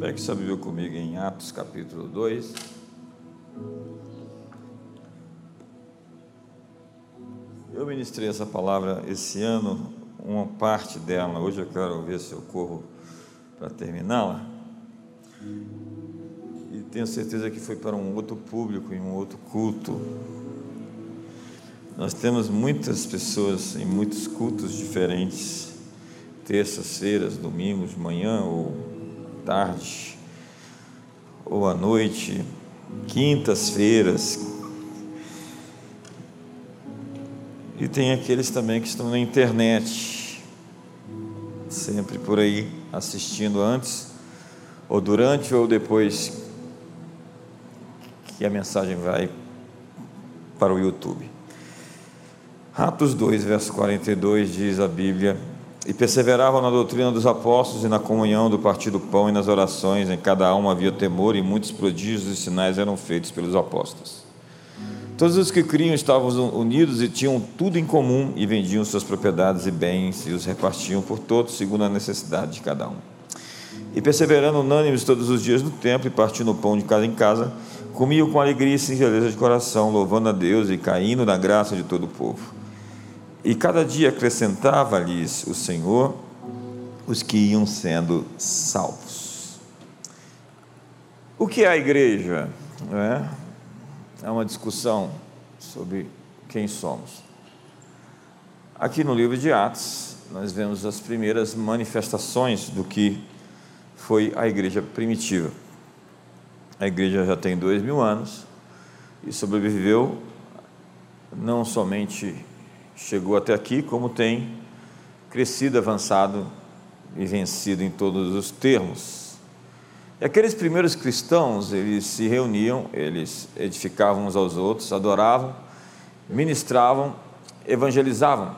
Pegue sua Bíblia comigo em Atos capítulo 2. Eu ministrei essa palavra esse ano, uma parte dela, hoje eu quero ver se eu corro para terminá-la. E tenho certeza que foi para um outro público, em um outro culto. Nós temos muitas pessoas em muitos cultos diferentes, terças-feiras, domingos, manhã ou tarde ou à noite, quintas-feiras. E tem aqueles também que estão na internet, sempre por aí assistindo antes, ou durante ou depois que a mensagem vai para o YouTube. Atos 2, verso 42 diz a Bíblia: e perseveravam na doutrina dos apóstolos e na comunhão do partir do pão e nas orações. Em cada alma havia temor e muitos prodígios e sinais eram feitos pelos apóstolos. Todos os que criam estavam unidos e tinham tudo em comum e vendiam suas propriedades e bens e os repartiam por todos segundo a necessidade de cada um. E perseverando unânimes todos os dias no templo e partindo o pão de casa em casa, comiam com alegria e singeleza de coração, louvando a Deus e caindo na graça de todo o povo. E cada dia acrescentava-lhes o Senhor os que iam sendo salvos. O que é a igreja? É? é uma discussão sobre quem somos. Aqui no livro de Atos, nós vemos as primeiras manifestações do que foi a igreja primitiva. A igreja já tem dois mil anos e sobreviveu não somente chegou até aqui, como tem crescido, avançado e vencido em todos os termos. E aqueles primeiros cristãos, eles se reuniam, eles edificavam uns aos outros, adoravam, ministravam, evangelizavam.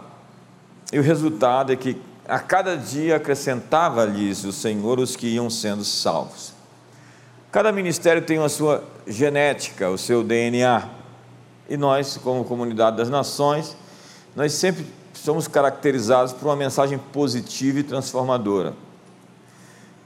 E o resultado é que a cada dia acrescentava-lhes o Senhor os que iam sendo salvos. Cada ministério tem a sua genética, o seu DNA. E nós, como comunidade das nações, nós sempre somos caracterizados por uma mensagem positiva e transformadora.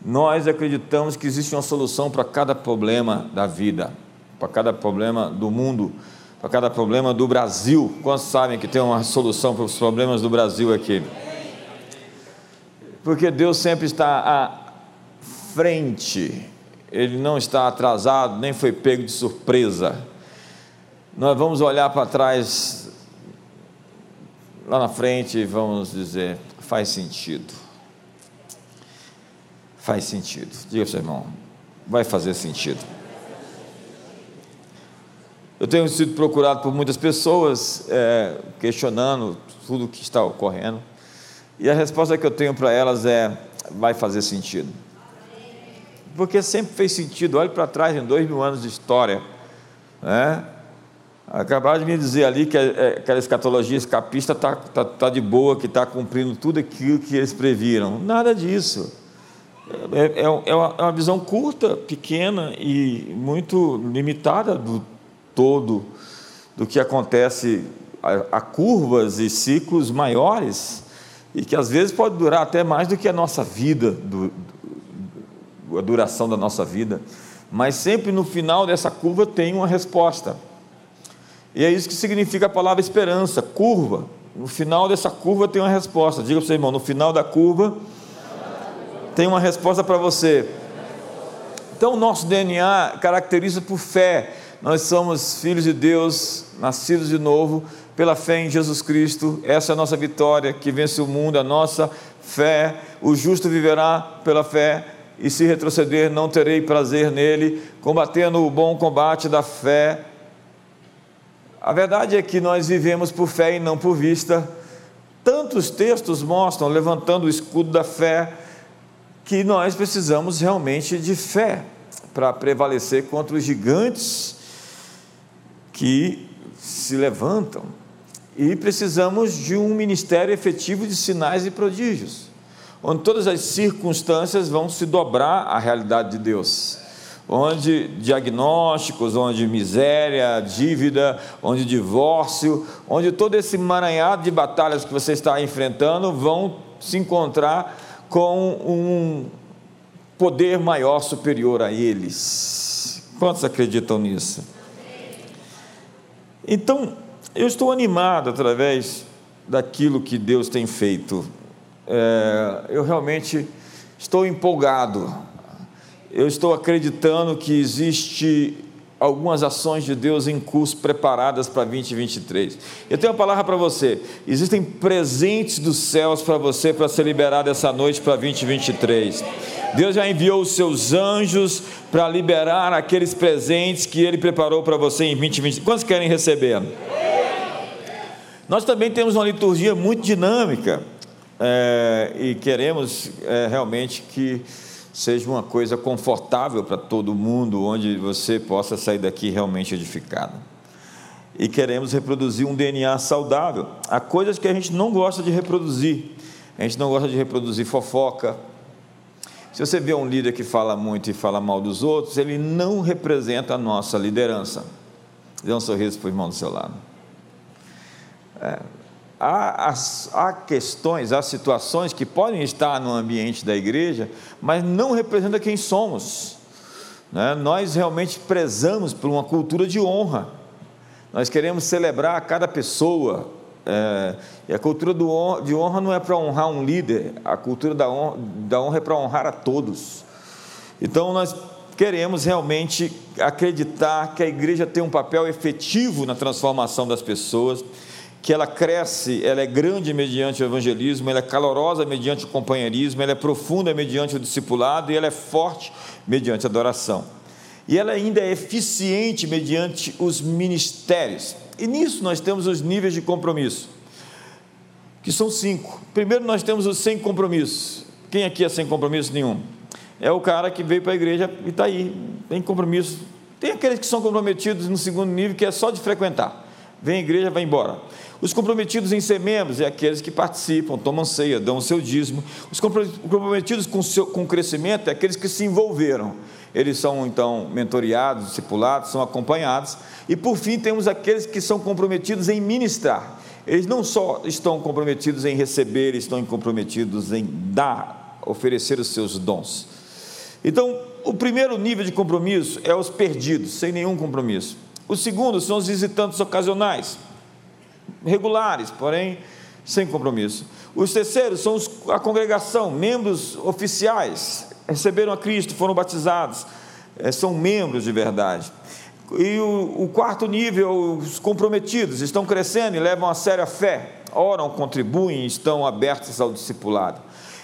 Nós acreditamos que existe uma solução para cada problema da vida, para cada problema do mundo, para cada problema do Brasil. Quantos sabem que tem uma solução para os problemas do Brasil aqui? Porque Deus sempre está à frente, Ele não está atrasado, nem foi pego de surpresa. Nós vamos olhar para trás lá na frente vamos dizer, faz sentido. Faz sentido. Diga para o seu irmão, vai fazer sentido. Eu tenho sido procurado por muitas pessoas é, questionando tudo o que está ocorrendo. E a resposta que eu tenho para elas é: vai fazer sentido. Porque sempre fez sentido. Olhe para trás em dois mil anos de história. Né? Acabaram de me dizer ali que é, aquela escatologia escapista está tá, tá de boa, que está cumprindo tudo aquilo que eles previram. Nada disso. É, é, é, uma, é uma visão curta, pequena e muito limitada do todo, do que acontece a, a curvas e ciclos maiores, e que às vezes pode durar até mais do que a nossa vida, do, do, a duração da nossa vida. Mas sempre no final dessa curva tem uma resposta. E é isso que significa a palavra esperança, curva. No final dessa curva tem uma resposta. Diga para o seu irmão, no final da curva tem uma resposta para você. Então, o nosso DNA caracteriza por fé. Nós somos filhos de Deus, nascidos de novo, pela fé em Jesus Cristo. Essa é a nossa vitória que vence o mundo, a nossa fé. O justo viverá pela fé, e se retroceder, não terei prazer nele. Combatendo o bom combate da fé a verdade é que nós vivemos por fé e não por vista. Tantos textos mostram, levantando o escudo da fé, que nós precisamos realmente de fé para prevalecer contra os gigantes que se levantam. E precisamos de um ministério efetivo de sinais e prodígios, onde todas as circunstâncias vão se dobrar à realidade de Deus onde diagnósticos, onde miséria, dívida, onde divórcio, onde todo esse emaranhado de batalhas que você está enfrentando vão se encontrar com um poder maior superior a eles. Quantos acreditam nisso? Então, eu estou animado através daquilo que Deus tem feito. É, eu realmente estou empolgado. Eu estou acreditando que existe algumas ações de Deus em curso preparadas para 2023. Eu tenho uma palavra para você. Existem presentes dos céus para você para ser liberado essa noite para 2023. Deus já enviou os seus anjos para liberar aqueles presentes que ele preparou para você em 2023. Quantos querem receber? Nós também temos uma liturgia muito dinâmica é, e queremos é, realmente que seja uma coisa confortável para todo mundo, onde você possa sair daqui realmente edificado. E queremos reproduzir um DNA saudável. Há coisas que a gente não gosta de reproduzir. A gente não gosta de reproduzir fofoca. Se você vê um líder que fala muito e fala mal dos outros, ele não representa a nossa liderança. Dê um sorriso para o irmão do seu lado. É, há, há questões, há situações que podem estar no ambiente da igreja, mas não representam quem somos. Né? Nós realmente prezamos por uma cultura de honra. Nós queremos celebrar cada pessoa. É, e a cultura honra, de honra não é para honrar um líder, a cultura da honra, da honra é para honrar a todos. Então nós queremos realmente acreditar que a igreja tem um papel efetivo na transformação das pessoas que ela cresce, ela é grande mediante o evangelismo, ela é calorosa mediante o companheirismo, ela é profunda mediante o discipulado e ela é forte mediante a adoração. E ela ainda é eficiente mediante os ministérios. E nisso nós temos os níveis de compromisso, que são cinco. Primeiro nós temos os sem compromisso. Quem aqui é sem compromisso nenhum? É o cara que veio para a igreja e está aí, tem compromisso. Tem aqueles que são comprometidos no segundo nível, que é só de frequentar. Vem à igreja, vai embora. Os comprometidos em ser membros é aqueles que participam, tomam ceia, dão o seu dízimo. Os comprometidos com, seu, com o crescimento é aqueles que se envolveram. Eles são então mentoriados, discipulados, são acompanhados. E por fim temos aqueles que são comprometidos em ministrar. Eles não só estão comprometidos em receber, estão comprometidos em dar, oferecer os seus dons. Então, o primeiro nível de compromisso é os perdidos, sem nenhum compromisso. O segundo são os visitantes ocasionais regulares, porém sem compromisso. Os terceiros são os, a congregação, membros oficiais, receberam a Cristo, foram batizados, é, são membros de verdade. E o, o, quarto nível, os comprometidos, estão crescendo e levam a sério a fé, oram, contribuem, estão abertos ao discipulado.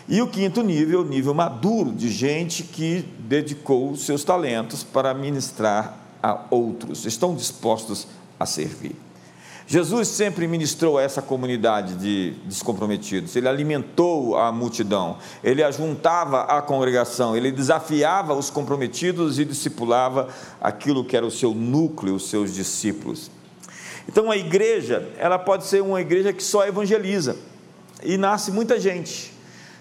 E o quinto nível, o nível maduro, de gente que dedicou seus talentos para ministrar a outros, estão dispostos a servir. Jesus sempre ministrou a essa comunidade de descomprometidos, ele alimentou a multidão, ele ajuntava a congregação, ele desafiava os comprometidos e discipulava aquilo que era o seu núcleo, os seus discípulos. Então a igreja, ela pode ser uma igreja que só evangeliza. E nasce muita gente.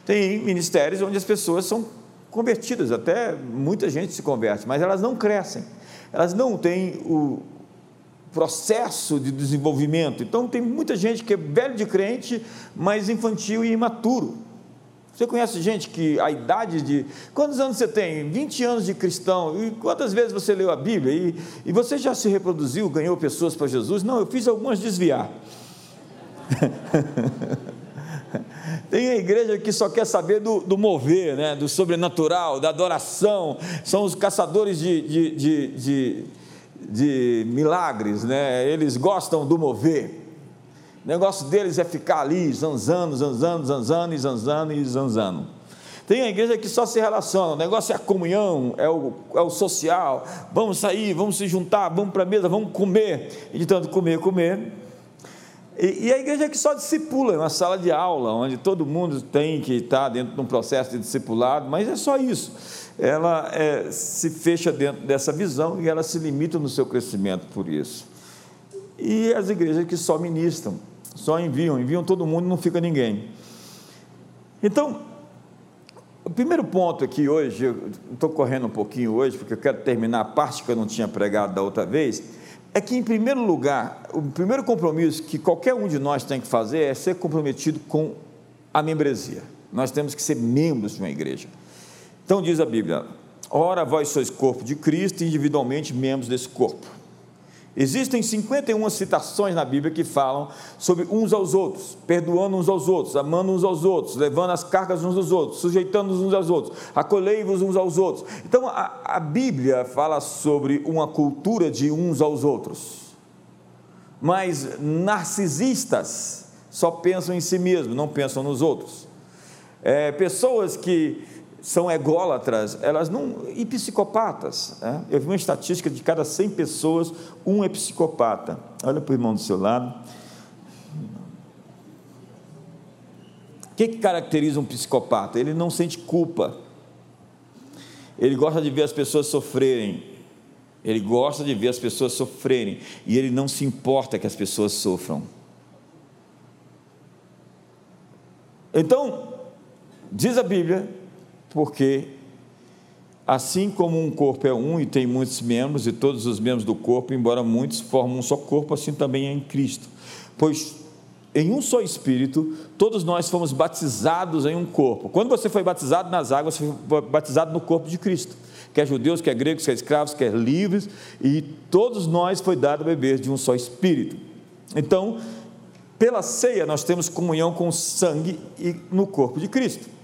Tem ministérios onde as pessoas são convertidas, até muita gente se converte, mas elas não crescem, elas não têm o, processo de desenvolvimento. Então, tem muita gente que é velho de crente, mas infantil e imaturo. Você conhece gente que a idade de. Quantos anos você tem? 20 anos de cristão. E quantas vezes você leu a Bíblia? E, e você já se reproduziu, ganhou pessoas para Jesus? Não, eu fiz algumas desviar. Tem a igreja que só quer saber do, do, mover, né? do sobrenatural, da adoração, são os caçadores de, de, de, de de milagres, né? eles gostam do mover. O negócio deles é ficar ali, zanzando, zanzando, zanzando, e zanzando e zanzando. Tem a igreja que só se relaciona, o negócio é a comunhão, é o, é o social. Vamos sair, vamos se juntar, vamos para a mesa, vamos comer. E de tanto comer, comer. E, e a igreja que só discipula, é uma sala de aula, onde todo mundo tem que estar dentro de um processo de discipulado, mas é só isso ela é, se fecha dentro dessa visão e ela se limita no seu crescimento por isso. E as igrejas que só ministram, só enviam, enviam todo mundo, não fica ninguém. Então, o primeiro ponto aqui hoje, estou correndo um pouquinho hoje, porque eu quero terminar a parte que eu não tinha pregado da outra vez, é que, em primeiro lugar, o primeiro compromisso que qualquer um de nós tem que fazer é ser comprometido com a membresia. Nós temos que ser membros de uma igreja. Então diz a Bíblia: Ora, vós sois corpo de Cristo e individualmente membros desse corpo. Existem 51 citações na Bíblia que falam sobre uns aos outros, perdoando uns aos outros, amando uns aos outros, levando as cargas uns aos outros, sujeitando uns aos outros, acolhei-vos uns aos outros. Então a, a, Bíblia fala sobre uma cultura de uns aos outros. Mas narcisistas só pensam em si mesmos, não pensam nos outros. É, pessoas que são ególatras, elas não. e psicopatas. Né? Eu vi uma estatística de cada 100 pessoas, um é psicopata. Olha para o irmão do seu lado. O que, que caracteriza um psicopata? Ele não sente culpa. Ele gosta de ver as pessoas sofrerem. Ele gosta de ver as pessoas sofrerem. E ele não se importa que as pessoas sofram. Então, diz a Bíblia porque assim como um corpo é um e tem muitos membros, e todos os membros do corpo, embora muitos formam um só corpo, assim também é em Cristo. Pois em um só Espírito, todos nós fomos batizados em um corpo. Quando você foi batizado nas águas, você foi batizado no corpo de Cristo. Quer judeus, quer gregos, quer escravos, quer livres, e todos nós foi dado a beber de um só Espírito. Então, pela ceia, nós temos comunhão com o sangue e no corpo de Cristo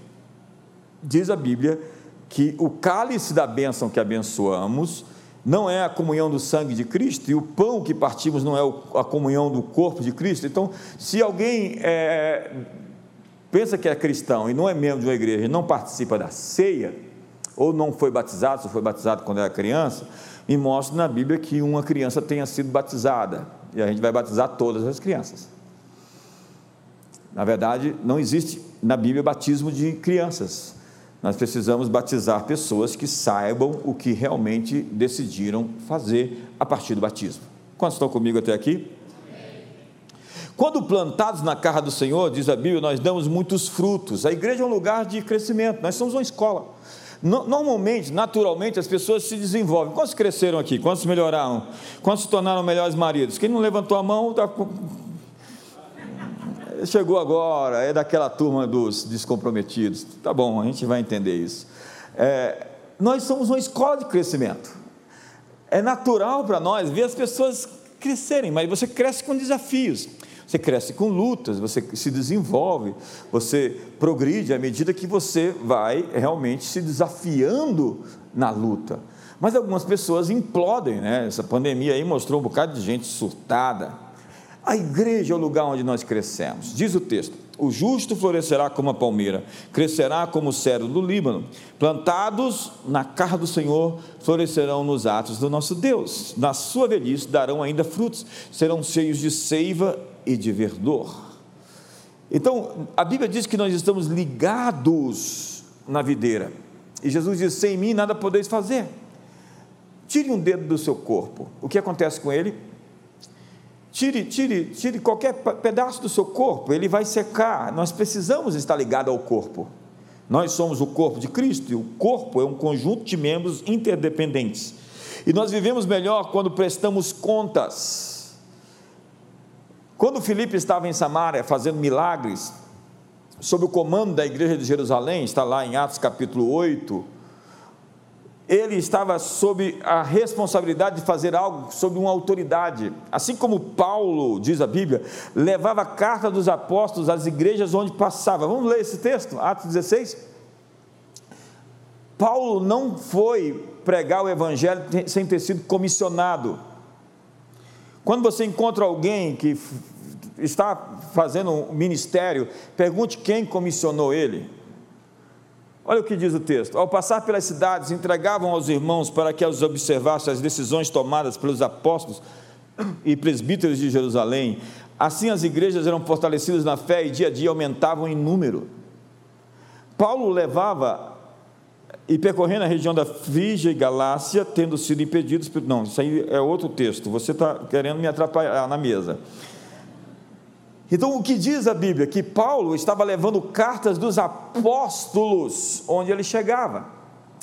diz a Bíblia que o cálice da bênção que abençoamos não é a comunhão do sangue de Cristo, e o pão que partimos não é a comunhão do corpo de Cristo. Então, se alguém é, pensa que é cristão e não é membro de uma igreja e não participa da ceia, ou não foi batizado, se foi batizado quando era criança, me mostra na Bíblia que uma criança tenha sido batizada, e a gente vai batizar todas as crianças. Na verdade, não existe na Bíblia batismo de crianças. Nós precisamos batizar pessoas que saibam o que realmente decidiram fazer a partir do batismo. Quantos estão comigo até aqui? Quando plantados na casa do Senhor, diz a Bíblia, nós damos muitos frutos. A igreja é um lugar de crescimento, nós somos uma escola. Normalmente, naturalmente, as pessoas se desenvolvem. Quantos cresceram aqui? Quantos melhoraram? Quantos se tornaram melhores maridos? Quem não levantou a mão está chegou agora, é daquela turma dos descomprometidos. Tá bom, a gente vai entender isso. É, nós somos uma escola de crescimento. É natural para nós ver as pessoas crescerem, mas você cresce com desafios. Você cresce com lutas, você se desenvolve, você progride à medida que você vai realmente se desafiando na luta. Mas algumas pessoas implodem, né? Essa pandemia aí mostrou um bocado de gente surtada a igreja é o lugar onde nós crescemos. Diz o texto: o justo florescerá como a palmeira, crescerá como o cedro do Líbano. Plantados na casa do Senhor, florescerão nos atos do nosso Deus. Na sua velhice darão ainda frutos, serão cheios de seiva e de verdor. Então, a Bíblia diz que nós estamos ligados na videira. E Jesus diz: sem mim nada podeis fazer. Tire um dedo do seu corpo. O que acontece com ele? Tire, tire, tire qualquer pedaço do seu corpo, ele vai secar. Nós precisamos estar ligados ao corpo. Nós somos o corpo de Cristo e o corpo é um conjunto de membros interdependentes. E nós vivemos melhor quando prestamos contas. Quando Filipe estava em Samaria fazendo milagres, sob o comando da igreja de Jerusalém, está lá em Atos capítulo 8, ele estava sob a responsabilidade de fazer algo sob uma autoridade. Assim como Paulo, diz a Bíblia, levava a carta dos apóstolos às igrejas onde passava. Vamos ler esse texto, Atos 16. Paulo não foi pregar o evangelho sem ter sido comissionado. Quando você encontra alguém que está fazendo um ministério, pergunte quem comissionou ele. Olha o que diz o texto: Ao passar pelas cidades, entregavam aos irmãos para que os observassem as decisões tomadas pelos apóstolos e presbíteros de Jerusalém. Assim as igrejas eram fortalecidas na fé e dia a dia aumentavam em número. Paulo levava e percorrendo a região da Frígia e Galácia, tendo sido impedidos. Não, isso aí é outro texto. Você está querendo me atrapalhar na mesa. Então, o que diz a Bíblia? Que Paulo estava levando cartas dos apóstolos onde ele chegava.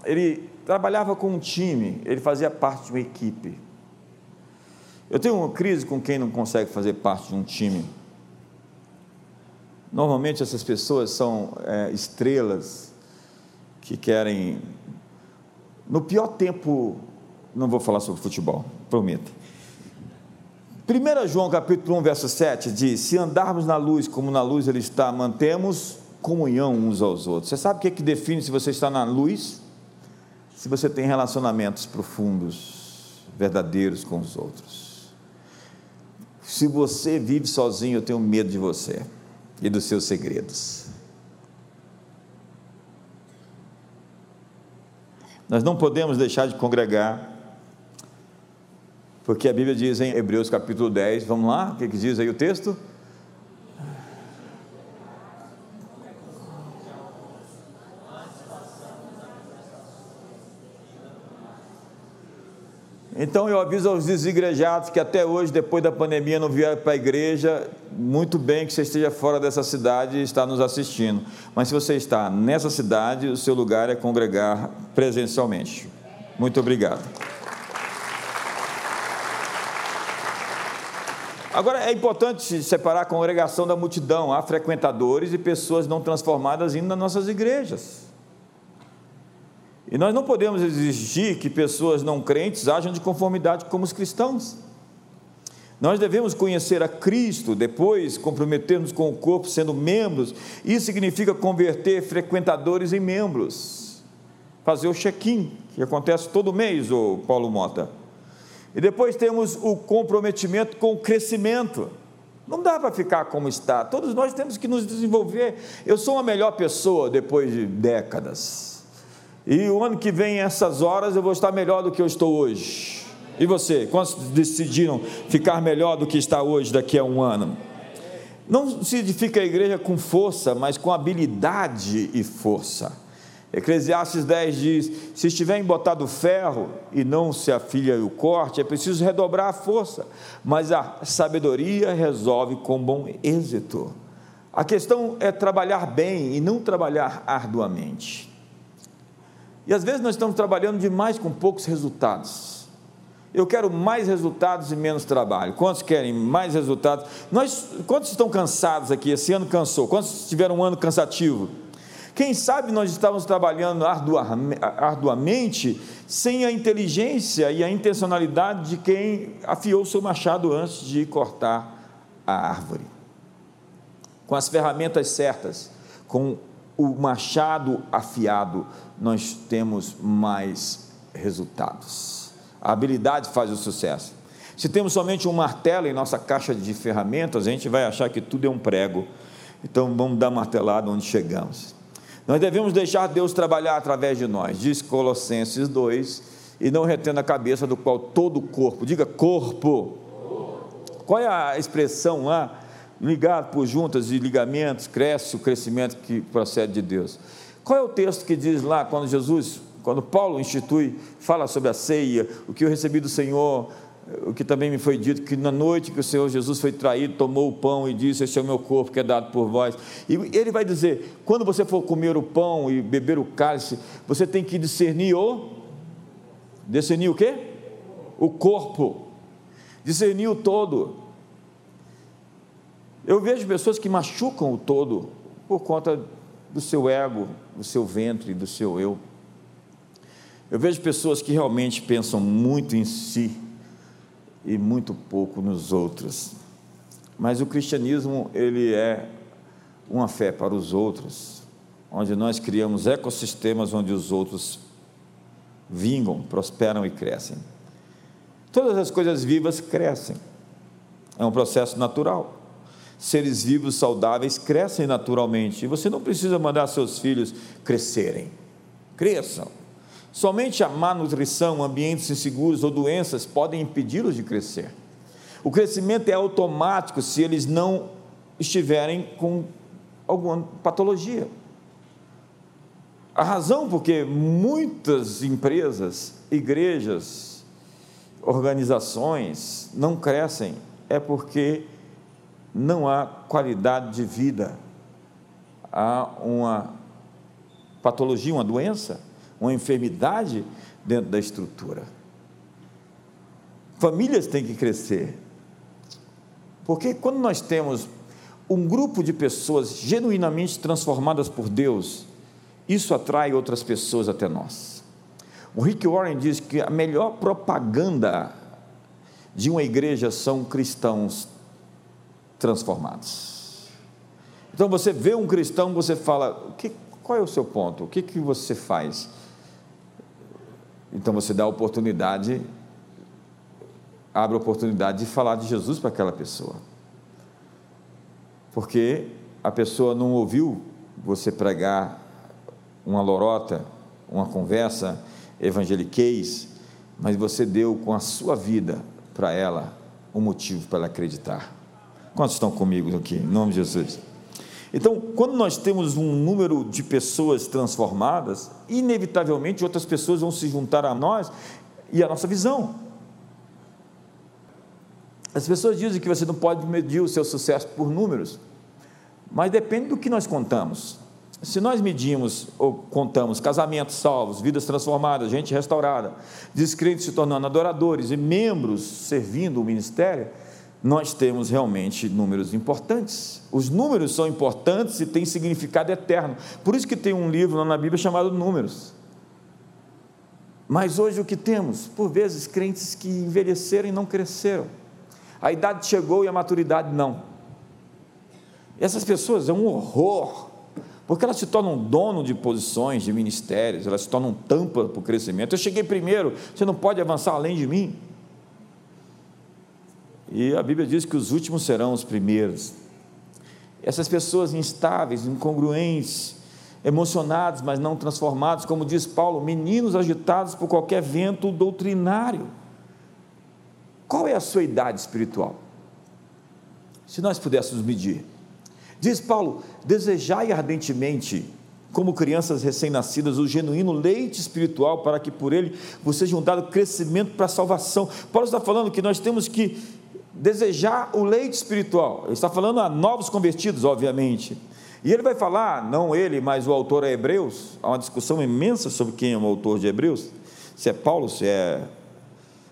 Ele trabalhava com um time, ele fazia parte de uma equipe. Eu tenho uma crise com quem não consegue fazer parte de um time. Normalmente essas pessoas são é, estrelas que querem, no pior tempo, não vou falar sobre futebol, prometo. 1 João capítulo 1, verso 7 diz: Se andarmos na luz como na luz ele está, mantemos comunhão uns aos outros. Você sabe o que, é que define se você está na luz? Se você tem relacionamentos profundos, verdadeiros com os outros. Se você vive sozinho, eu tenho medo de você e dos seus segredos. Nós não podemos deixar de congregar, porque a Bíblia diz em Hebreus capítulo 10, vamos lá, o que, que diz aí o texto? Então eu aviso aos desigrejados que até hoje, depois da pandemia, não vieram para a igreja, muito bem que você esteja fora dessa cidade e está nos assistindo. Mas se você está nessa cidade, o seu lugar é congregar presencialmente. Muito obrigado. Agora é importante separar a congregação da multidão. Há frequentadores e pessoas não transformadas indo nas nossas igrejas. E nós não podemos exigir que pessoas não crentes ajam de conformidade como os cristãos. Nós devemos conhecer a Cristo, depois comprometermos com o corpo sendo membros. Isso significa converter frequentadores em membros. Fazer o check-in, que acontece todo mês, o Paulo Mota. E depois temos o comprometimento com o crescimento. Não dá para ficar como está. Todos nós temos que nos desenvolver. Eu sou uma melhor pessoa depois de décadas. E o ano que vem, essas horas, eu vou estar melhor do que eu estou hoje. E você? Quantos decidiram ficar melhor do que está hoje daqui a um ano? Não se edifica a igreja com força, mas com habilidade e força. Eclesiastes 10 diz: se estiver embotado ferro e não se afilha o corte, é preciso redobrar a força, mas a sabedoria resolve com bom êxito. A questão é trabalhar bem e não trabalhar arduamente. E às vezes nós estamos trabalhando demais com poucos resultados. Eu quero mais resultados e menos trabalho. Quantos querem mais resultados? Nós, quantos estão cansados aqui? Esse ano cansou. Quantos tiveram um ano cansativo? Quem sabe nós estávamos trabalhando arduamente sem a inteligência e a intencionalidade de quem afiou seu machado antes de cortar a árvore. Com as ferramentas certas, com o machado afiado, nós temos mais resultados. A habilidade faz o sucesso. Se temos somente um martelo em nossa caixa de ferramentas, a gente vai achar que tudo é um prego. Então vamos dar martelada onde chegamos. Nós devemos deixar Deus trabalhar através de nós, diz Colossenses 2, e não retendo a cabeça do qual todo o corpo, diga corpo. Qual é a expressão lá? ligado por juntas e ligamentos, cresce o crescimento que procede de Deus. Qual é o texto que diz lá, quando Jesus, quando Paulo institui, fala sobre a ceia, o que eu recebi do Senhor, o que também me foi dito, que na noite que o Senhor Jesus foi traído, tomou o pão e disse: Esse é o meu corpo que é dado por vós. E ele vai dizer: quando você for comer o pão e beber o cálice, você tem que discernir o. Discernir o quê? O corpo. Discernir o todo. Eu vejo pessoas que machucam o todo por conta do seu ego, do seu ventre, do seu eu. Eu vejo pessoas que realmente pensam muito em si e muito pouco nos outros. Mas o cristianismo, ele é uma fé para os outros, onde nós criamos ecossistemas onde os outros vingam, prosperam e crescem. Todas as coisas vivas crescem. É um processo natural seres vivos saudáveis crescem naturalmente. E você não precisa mandar seus filhos crescerem. Cresçam. Somente a má nutrição, ambientes inseguros ou doenças podem impedi-los de crescer. O crescimento é automático se eles não estiverem com alguma patologia. A razão porque muitas empresas, igrejas, organizações não crescem é porque não há qualidade de vida, há uma patologia, uma doença, uma enfermidade dentro da estrutura. Famílias têm que crescer, porque quando nós temos um grupo de pessoas genuinamente transformadas por Deus, isso atrai outras pessoas até nós. O Rick Warren diz que a melhor propaganda de uma igreja são cristãos transformados. Então você vê um cristão, você fala: que, qual é o seu ponto? O que, que você faz? Então você dá a oportunidade, abre a oportunidade de falar de Jesus para aquela pessoa. Porque a pessoa não ouviu você pregar uma lorota, uma conversa evangeliquez, mas você deu com a sua vida para ela um motivo para ela acreditar. Quantos estão comigo aqui? Em nome de Jesus. Então, quando nós temos um número de pessoas transformadas, inevitavelmente outras pessoas vão se juntar a nós e a nossa visão. As pessoas dizem que você não pode medir o seu sucesso por números, mas depende do que nós contamos. Se nós medimos ou contamos casamentos salvos, vidas transformadas, gente restaurada, descrentes se tornando adoradores e membros servindo o ministério, nós temos realmente números importantes. Os números são importantes e têm significado eterno. Por isso que tem um livro lá na Bíblia chamado Números. Mas hoje o que temos? Por vezes, crentes que envelheceram e não cresceram. A idade chegou e a maturidade não. Essas pessoas é um horror porque elas se tornam dono de posições, de ministérios, elas se tornam tampa para o crescimento. Eu cheguei primeiro, você não pode avançar além de mim. E a Bíblia diz que os últimos serão os primeiros. Essas pessoas instáveis, incongruentes, emocionados, mas não transformados, como diz Paulo, meninos agitados por qualquer vento doutrinário. Qual é a sua idade espiritual? Se nós pudéssemos medir, Diz Paulo: desejai ardentemente, como crianças recém-nascidas, o genuíno leite espiritual, para que por ele você seja dado crescimento para a salvação. Paulo está falando que nós temos que desejar o leite espiritual. Ele está falando a novos convertidos, obviamente. E ele vai falar, não ele, mas o autor é Hebreus. Há uma discussão imensa sobre quem é o autor de Hebreus, se é Paulo, se é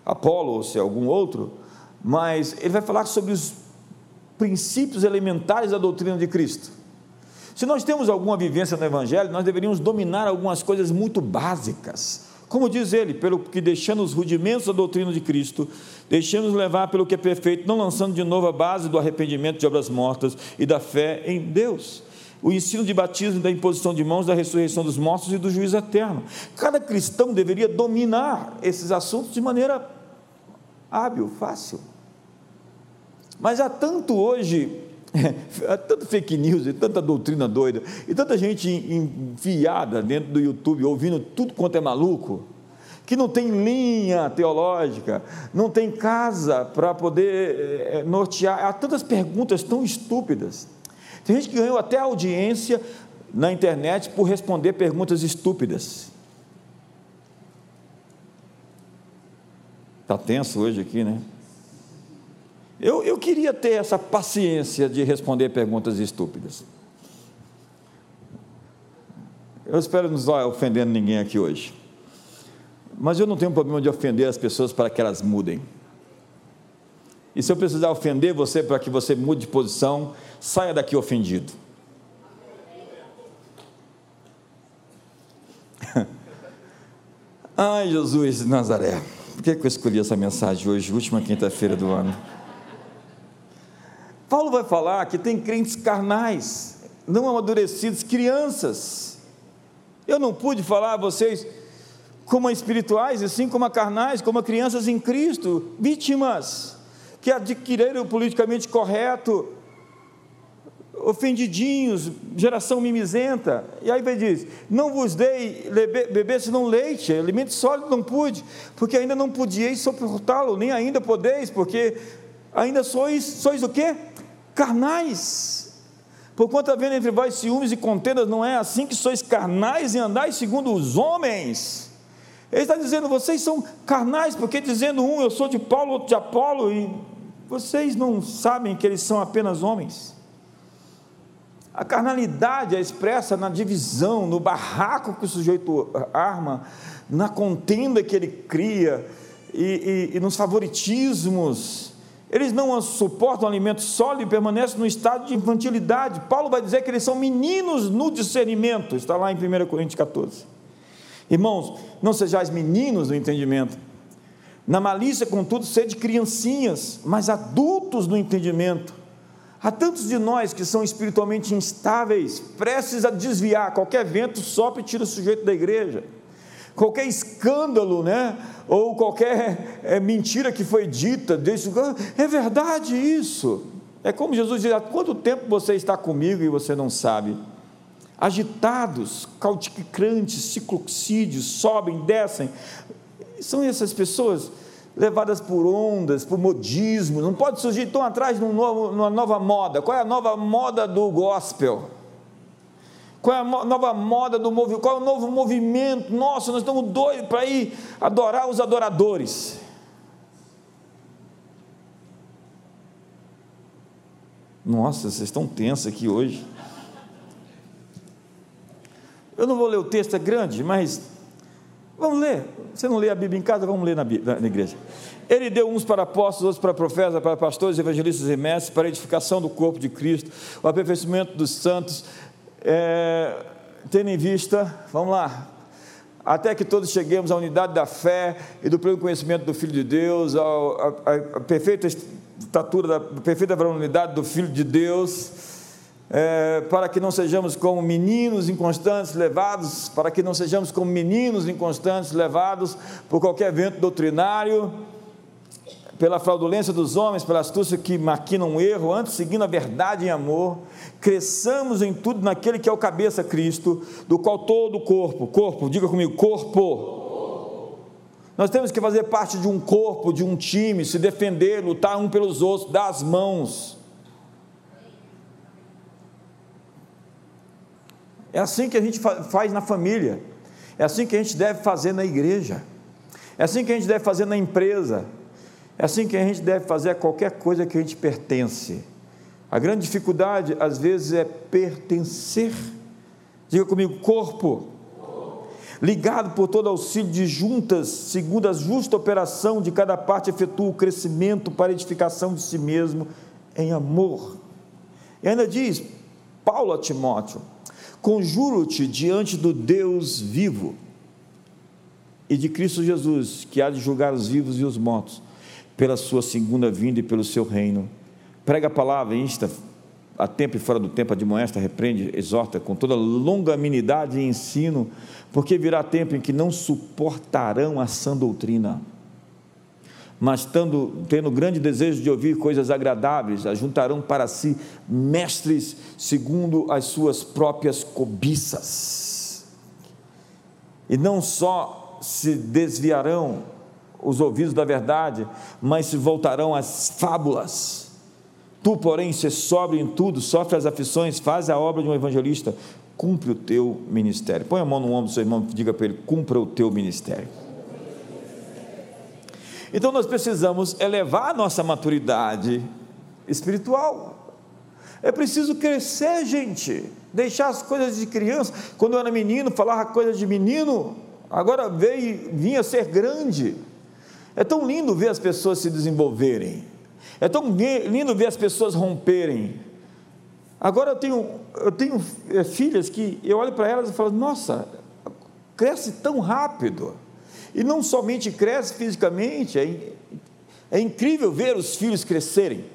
Apolo ou se é algum outro. Mas ele vai falar sobre os princípios elementares da doutrina de Cristo. Se nós temos alguma vivência no Evangelho, nós deveríamos dominar algumas coisas muito básicas. Como diz ele, pelo que deixando os rudimentos da doutrina de Cristo, deixamos levar pelo que é perfeito, não lançando de novo a base do arrependimento de obras mortas e da fé em Deus. O ensino de batismo, da imposição de mãos, da ressurreição dos mortos e do juízo eterno. Cada cristão deveria dominar esses assuntos de maneira hábil, fácil. Mas há tanto hoje, há tanto fake news e tanta doutrina doida, e tanta gente enfiada dentro do YouTube, ouvindo tudo quanto é maluco, que não tem linha teológica, não tem casa para poder é, nortear. Há tantas perguntas tão estúpidas. Tem gente que ganhou até audiência na internet por responder perguntas estúpidas. Está tenso hoje aqui, né? Eu, eu queria ter essa paciência de responder perguntas estúpidas. Eu espero não estar ofendendo ninguém aqui hoje. Mas eu não tenho problema de ofender as pessoas para que elas mudem. E se eu precisar ofender você para que você mude de posição, saia daqui ofendido. Ai, Jesus de Nazaré. Por que eu escolhi essa mensagem hoje, última quinta-feira do ano? Paulo vai falar que tem crentes carnais, não amadurecidos, crianças. Eu não pude falar a vocês como a espirituais, e sim como a carnais, como a crianças em Cristo, vítimas que adquiriram o politicamente correto, ofendidinhos, geração mimizenta. E aí vai diz: Não vos dei beber senão leite, alimento sólido não pude, porque ainda não podieis suportá-lo, nem ainda podeis, porque ainda sois, sois o quê? carnais. Porquanto havendo entre vós ciúmes e contendas, não é assim que sois carnais e andais segundo os homens. Ele está dizendo, vocês são carnais, porque dizendo um, eu sou de Paulo, outro de Apolo, e vocês não sabem que eles são apenas homens. A carnalidade é expressa na divisão, no barraco que o sujeito arma, na contenda que ele cria, e, e, e nos favoritismos, eles não suportam alimento sólido e permanecem no estado de infantilidade. Paulo vai dizer que eles são meninos no discernimento, está lá em 1 Coríntios 14. Irmãos, não sejais meninos no entendimento. Na malícia, contudo, sede criancinhas, mas adultos no entendimento. Há tantos de nós que são espiritualmente instáveis, prestes a desviar, qualquer vento sopra e tira o sujeito da igreja qualquer escândalo, né? ou qualquer é, mentira que foi dita, desse, é verdade isso. É como Jesus diz: há quanto tempo você está comigo e você não sabe? Agitados, cauticantes, cicloxídeos, sobem, descem. São essas pessoas levadas por ondas, por modismo, não pode surgir, estão atrás de um uma nova moda. Qual é a nova moda do gospel? Qual é a nova moda do movimento? Qual é o novo movimento? Nossa, nós estamos doidos para ir adorar os adoradores. Nossa, vocês estão tensos aqui hoje. Eu não vou ler o texto, é grande, mas vamos ler. Você não lê a Bíblia em casa, vamos ler na, na igreja. Ele deu uns para apóstolos, outros para profetas, para pastores, evangelistas e mestres, para a edificação do corpo de Cristo, o aperfeiçoamento dos santos, é, tendo em vista, vamos lá, até que todos cheguemos à unidade da fé e do pleno conhecimento do Filho de Deus, à, perfeita estatura, da perfeita varonilidade do Filho de Deus, é, para que não sejamos como meninos inconstantes levados, para que não sejamos como meninos inconstantes levados por qualquer vento doutrinário, pela fraudulência dos homens, pela astúcia que maquinam um erro, antes seguindo a verdade em amor, cresçamos em tudo naquele que é o cabeça Cristo, do qual todo o corpo, corpo, diga comigo, corpo. Nós temos que fazer parte de um corpo, de um time, se defender, lutar um pelos outros, dar as mãos. É assim que a gente faz na família, é assim que a gente deve fazer na igreja, é assim que a gente deve fazer na empresa, é assim que a gente deve fazer a qualquer coisa que a gente pertence. A grande dificuldade, às vezes, é pertencer. Diga comigo, corpo. Ligado por todo auxílio de juntas, segundo a justa operação de cada parte, efetua o crescimento para edificação de si mesmo em amor. E ainda diz, Paulo a Timóteo: Conjuro-te diante do Deus vivo e de Cristo Jesus, que há de julgar os vivos e os mortos pela sua segunda vinda e pelo seu reino. Prega a palavra, insta a tempo e fora do tempo, admoesta, repreende, exorta com toda longanimidade e ensino, porque virá tempo em que não suportarão a sã doutrina, mas tendo, tendo grande desejo de ouvir coisas agradáveis, ajuntarão para si mestres segundo as suas próprias cobiças. E não só se desviarão os ouvidos da verdade, mas se voltarão às fábulas. Tu, porém, se sobe em tudo, sofre as aflições, faz a obra de um evangelista, cumpre o teu ministério. Põe a mão no ombro do seu irmão e diga para ele: cumpra o teu ministério. Então nós precisamos elevar a nossa maturidade espiritual. É preciso crescer, gente. Deixar as coisas de criança. Quando eu era menino, falava coisas de menino. Agora veio, vinha ser grande. É tão lindo ver as pessoas se desenvolverem. É tão lindo ver as pessoas romperem. Agora eu tenho, eu tenho é, filhas que eu olho para elas e falo, nossa, cresce tão rápido. E não somente cresce fisicamente, é, é incrível ver os filhos crescerem.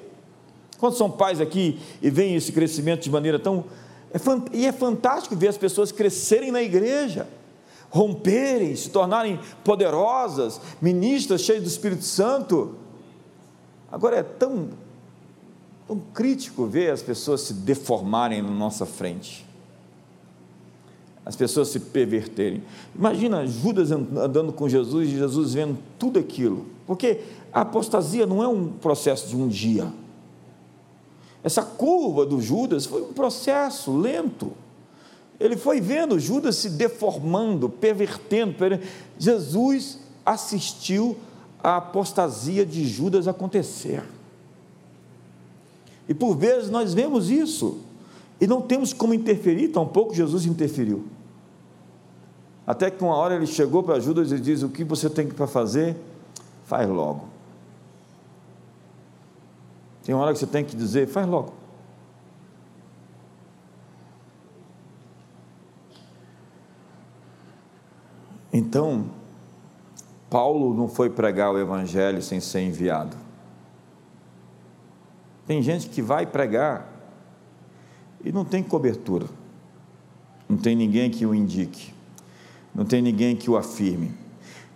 Quando são pais aqui e veem esse crescimento de maneira tão. É, e é fantástico ver as pessoas crescerem na igreja romperem, se tornarem poderosas, ministras cheias do Espírito Santo. Agora é tão, tão crítico ver as pessoas se deformarem na nossa frente, as pessoas se perverterem. Imagina Judas andando com Jesus e Jesus vendo tudo aquilo, porque a apostasia não é um processo de um dia. Essa curva do Judas foi um processo lento. Ele foi vendo Judas se deformando, pervertendo. Jesus assistiu a apostasia de Judas acontecer. E por vezes nós vemos isso e não temos como interferir, tampouco Jesus interferiu. Até que uma hora ele chegou para Judas e diz: O que você tem para fazer, faz logo. Tem uma hora que você tem que dizer, faz logo. Então, Paulo não foi pregar o Evangelho sem ser enviado. Tem gente que vai pregar e não tem cobertura, não tem ninguém que o indique, não tem ninguém que o afirme,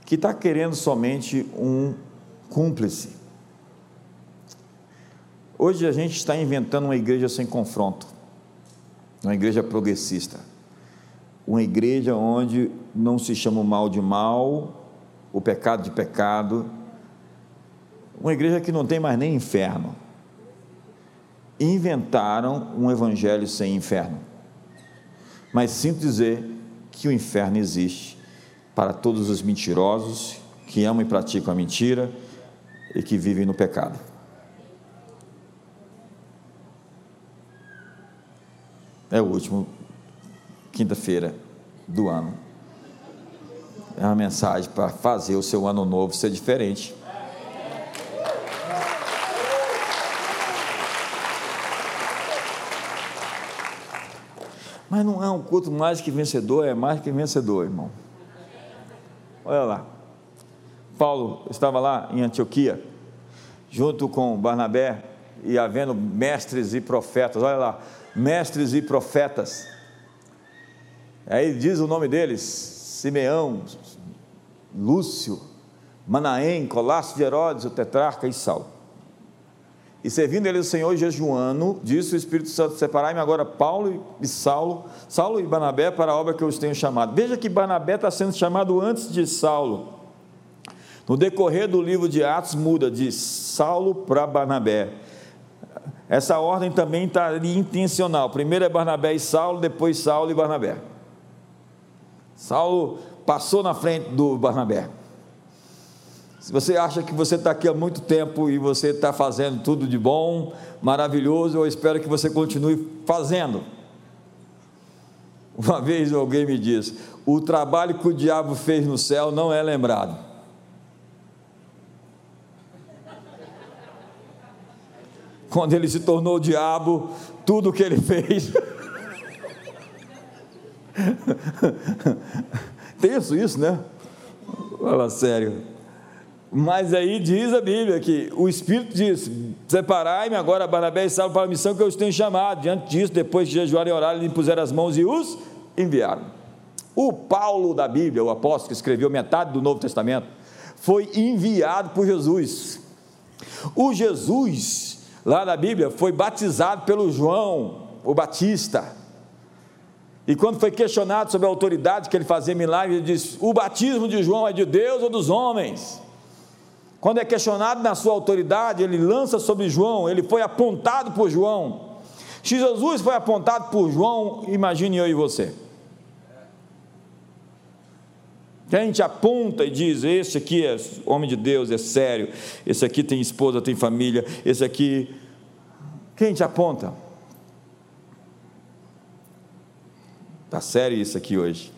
que está querendo somente um cúmplice. Hoje a gente está inventando uma igreja sem confronto, uma igreja progressista, uma igreja onde não se chama o mal de mal, o pecado de pecado, uma igreja que não tem mais nem inferno. Inventaram um evangelho sem inferno. Mas sinto dizer que o inferno existe para todos os mentirosos que amam e praticam a mentira e que vivem no pecado. É o último quinta-feira do ano. É uma mensagem para fazer o seu ano novo ser diferente. Mas não é um culto mais que vencedor, é mais que vencedor, irmão. Olha lá. Paulo estava lá em Antioquia, junto com Barnabé, e havendo mestres e profetas. Olha lá, mestres e profetas. Aí diz o nome deles: Simeão, Lúcio, Manaém, Colácio de Herodes, o tetrarca e Saulo. E servindo ele o Senhor jejuando, disse o Espírito Santo: Separai-me agora Paulo e Saulo, Saulo e Barnabé para a obra que eu os tenho chamado. Veja que Barnabé está sendo chamado antes de Saulo. No decorrer do livro de Atos, muda de Saulo para Barnabé. Essa ordem também está ali intencional. Primeiro é Barnabé e Saulo, depois Saulo e Barnabé. Saulo passou na frente do Barnabé. Se você acha que você está aqui há muito tempo e você está fazendo tudo de bom, maravilhoso, eu espero que você continue fazendo. Uma vez alguém me disse: o trabalho que o diabo fez no céu não é lembrado. Quando ele se tornou diabo, tudo o que ele fez. Tenso isso, né? Fala sério. Mas aí diz a Bíblia que o Espírito diz: Separai-me agora, Barnabé e Saulo, para a missão que eu os tenho chamado. Diante disso, depois de jejuar e orar, lhe puseram as mãos e os enviaram. O Paulo da Bíblia, o apóstolo que escreveu metade do Novo Testamento, foi enviado por Jesus. O Jesus, lá na Bíblia, foi batizado pelo João, o Batista. E quando foi questionado sobre a autoridade que ele fazia milagres, ele disse: O batismo de João é de Deus ou dos homens? Quando é questionado na sua autoridade, ele lança sobre João, ele foi apontado por João. Se Jesus foi apontado por João, imagine eu e você. Que a gente aponta e diz: esse aqui é homem de Deus, é sério, esse aqui tem esposa, tem família, esse aqui. Quem gente aponta? Está sério isso aqui hoje.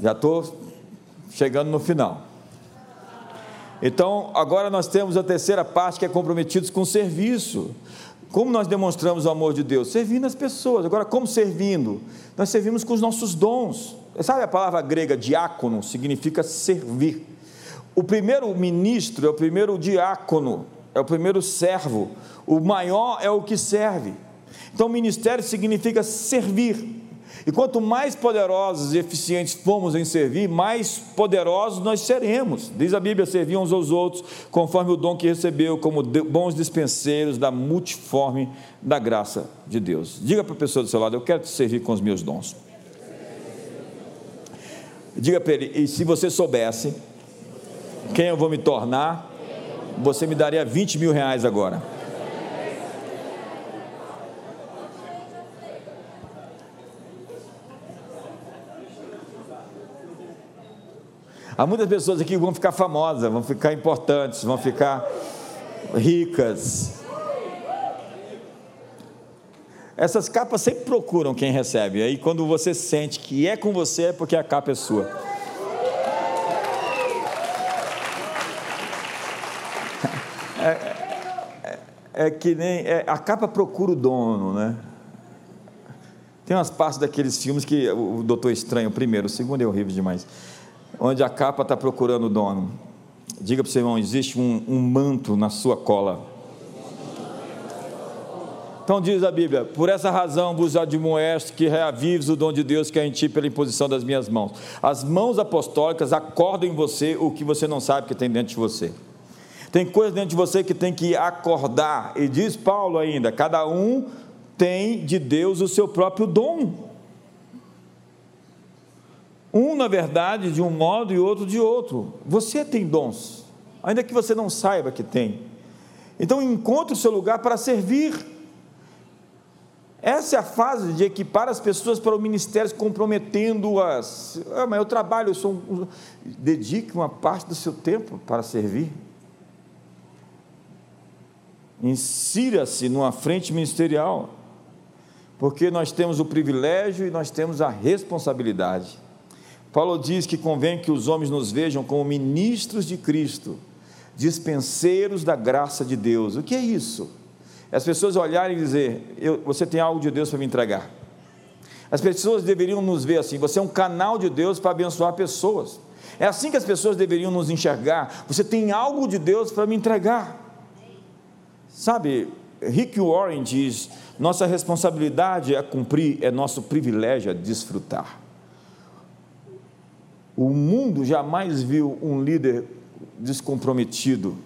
Já estou chegando no final. Então, agora nós temos a terceira parte que é comprometidos com serviço. Como nós demonstramos o amor de Deus? Servindo as pessoas. Agora, como servindo? Nós servimos com os nossos dons. Sabe a palavra grega diácono? Significa servir. O primeiro ministro é o primeiro diácono, é o primeiro servo. O maior é o que serve. Então, ministério significa servir. E quanto mais poderosos e eficientes formos em servir, mais poderosos nós seremos. Diz a Bíblia: servir uns aos outros, conforme o dom que recebeu, como bons dispenseiros da multiforme da graça de Deus. Diga para a pessoa do seu lado: Eu quero te servir com os meus dons. Diga para ele: E se você soubesse quem eu vou me tornar, você me daria 20 mil reais agora. Há muitas pessoas aqui que vão ficar famosas, vão ficar importantes, vão ficar ricas. Essas capas sempre procuram quem recebe. Aí quando você sente que é com você, é porque a capa é sua. É, é que nem. É, a capa procura o dono, né? Tem umas partes daqueles filmes que o Doutor Estranho, primeiro, o segundo é horrível demais, onde a capa está procurando o dono. Diga para o seu irmão: existe um, um manto na sua cola. Então diz a Bíblia: Por essa razão vos admoesto que reavives o dom de Deus que é em ti pela imposição das minhas mãos. As mãos apostólicas acordam em você o que você não sabe que tem dentro de você. Tem coisa dentro de você que tem que acordar. E diz Paulo ainda: cada um tem de Deus o seu próprio dom. Um, na verdade, de um modo e outro de outro. Você tem dons, ainda que você não saiba que tem. Então encontre o seu lugar para servir. Essa é a fase de equipar as pessoas para o ministério, comprometendo-as. Ah, mas eu trabalho, eu sou um... dedique uma parte do seu tempo para servir. Insira-se numa frente ministerial, porque nós temos o privilégio e nós temos a responsabilidade. Paulo diz que convém que os homens nos vejam como ministros de Cristo, dispenseiros da graça de Deus. O que é isso? as pessoas olharem e dizer: Você tem algo de Deus para me entregar. As pessoas deveriam nos ver assim: Você é um canal de Deus para abençoar pessoas. É assim que as pessoas deveriam nos enxergar. Você tem algo de Deus para me entregar. Sabe, Rick Warren diz: Nossa responsabilidade é cumprir, é nosso privilégio é desfrutar. O mundo jamais viu um líder descomprometido,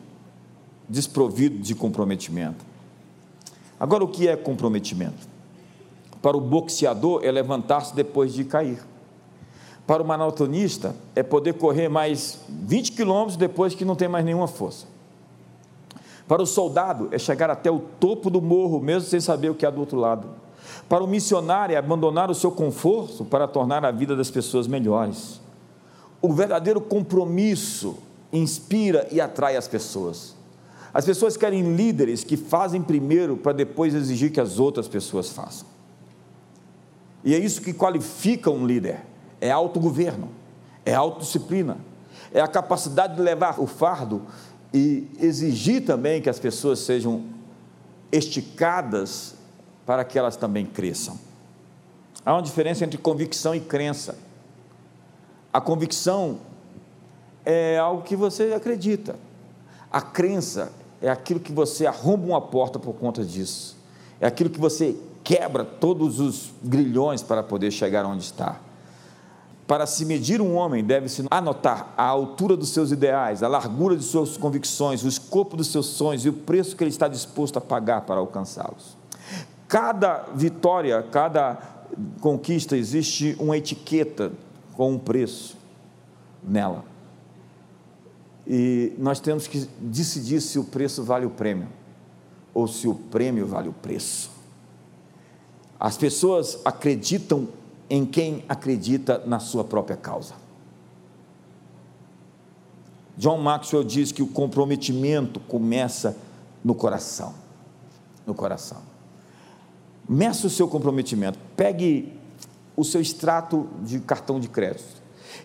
desprovido de comprometimento. Agora, o que é comprometimento? Para o boxeador é levantar-se depois de cair. Para o maratonista é poder correr mais 20 quilômetros depois que não tem mais nenhuma força. Para o soldado é chegar até o topo do morro, mesmo sem saber o que há do outro lado. Para o missionário é abandonar o seu conforto para tornar a vida das pessoas melhores. O verdadeiro compromisso inspira e atrai as pessoas. As pessoas querem líderes que fazem primeiro para depois exigir que as outras pessoas façam. E é isso que qualifica um líder: é autogoverno, é autodisciplina, é a capacidade de levar o fardo e exigir também que as pessoas sejam esticadas para que elas também cresçam. Há uma diferença entre convicção e crença. A convicção é algo que você acredita. A crença é aquilo que você arromba uma porta por conta disso. É aquilo que você quebra todos os grilhões para poder chegar onde está. Para se medir um homem, deve-se anotar a altura dos seus ideais, a largura de suas convicções, o escopo dos seus sonhos e o preço que ele está disposto a pagar para alcançá-los. Cada vitória, cada conquista, existe uma etiqueta com um preço nela. E nós temos que decidir se o preço vale o prêmio ou se o prêmio vale o preço. As pessoas acreditam em quem acredita na sua própria causa. John Maxwell diz que o comprometimento começa no coração. No coração. Meça o seu comprometimento. Pegue o seu extrato de cartão de crédito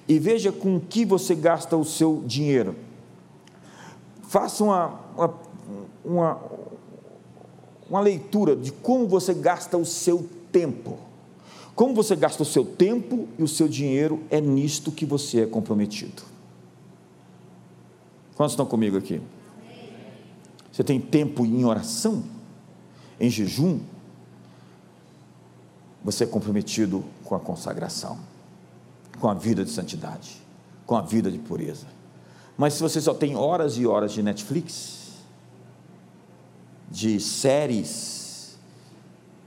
e veja com que você gasta o seu dinheiro faça uma, uma, uma, uma leitura de como você gasta o seu tempo. Como você gasta o seu tempo e o seu dinheiro, é nisto que você é comprometido. Quantos estão comigo aqui? Você tem tempo em oração, em jejum? Você é comprometido com a consagração, com a vida de santidade, com a vida de pureza. Mas se você só tem horas e horas de Netflix, de séries,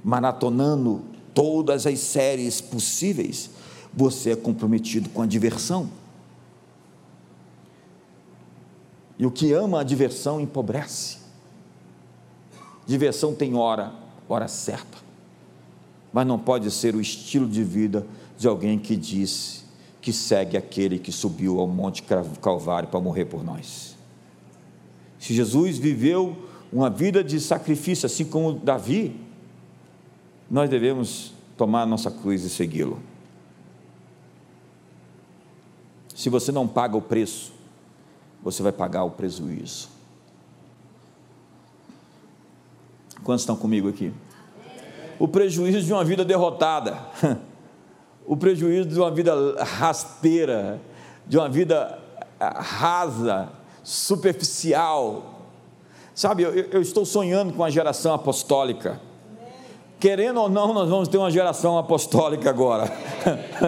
maratonando todas as séries possíveis, você é comprometido com a diversão. E o que ama a diversão empobrece. Diversão tem hora, hora certa. Mas não pode ser o estilo de vida de alguém que disse que segue aquele que subiu ao Monte Calvário para morrer por nós. Se Jesus viveu uma vida de sacrifício, assim como Davi, nós devemos tomar a nossa cruz e segui-lo. Se você não paga o preço, você vai pagar o prejuízo. Quantos estão comigo aqui? O prejuízo de uma vida derrotada, o prejuízo de uma vida rasteira, de uma vida ah, rasa, superficial. Sabe, eu, eu estou sonhando com a geração apostólica. Querendo ou não, nós vamos ter uma geração apostólica agora.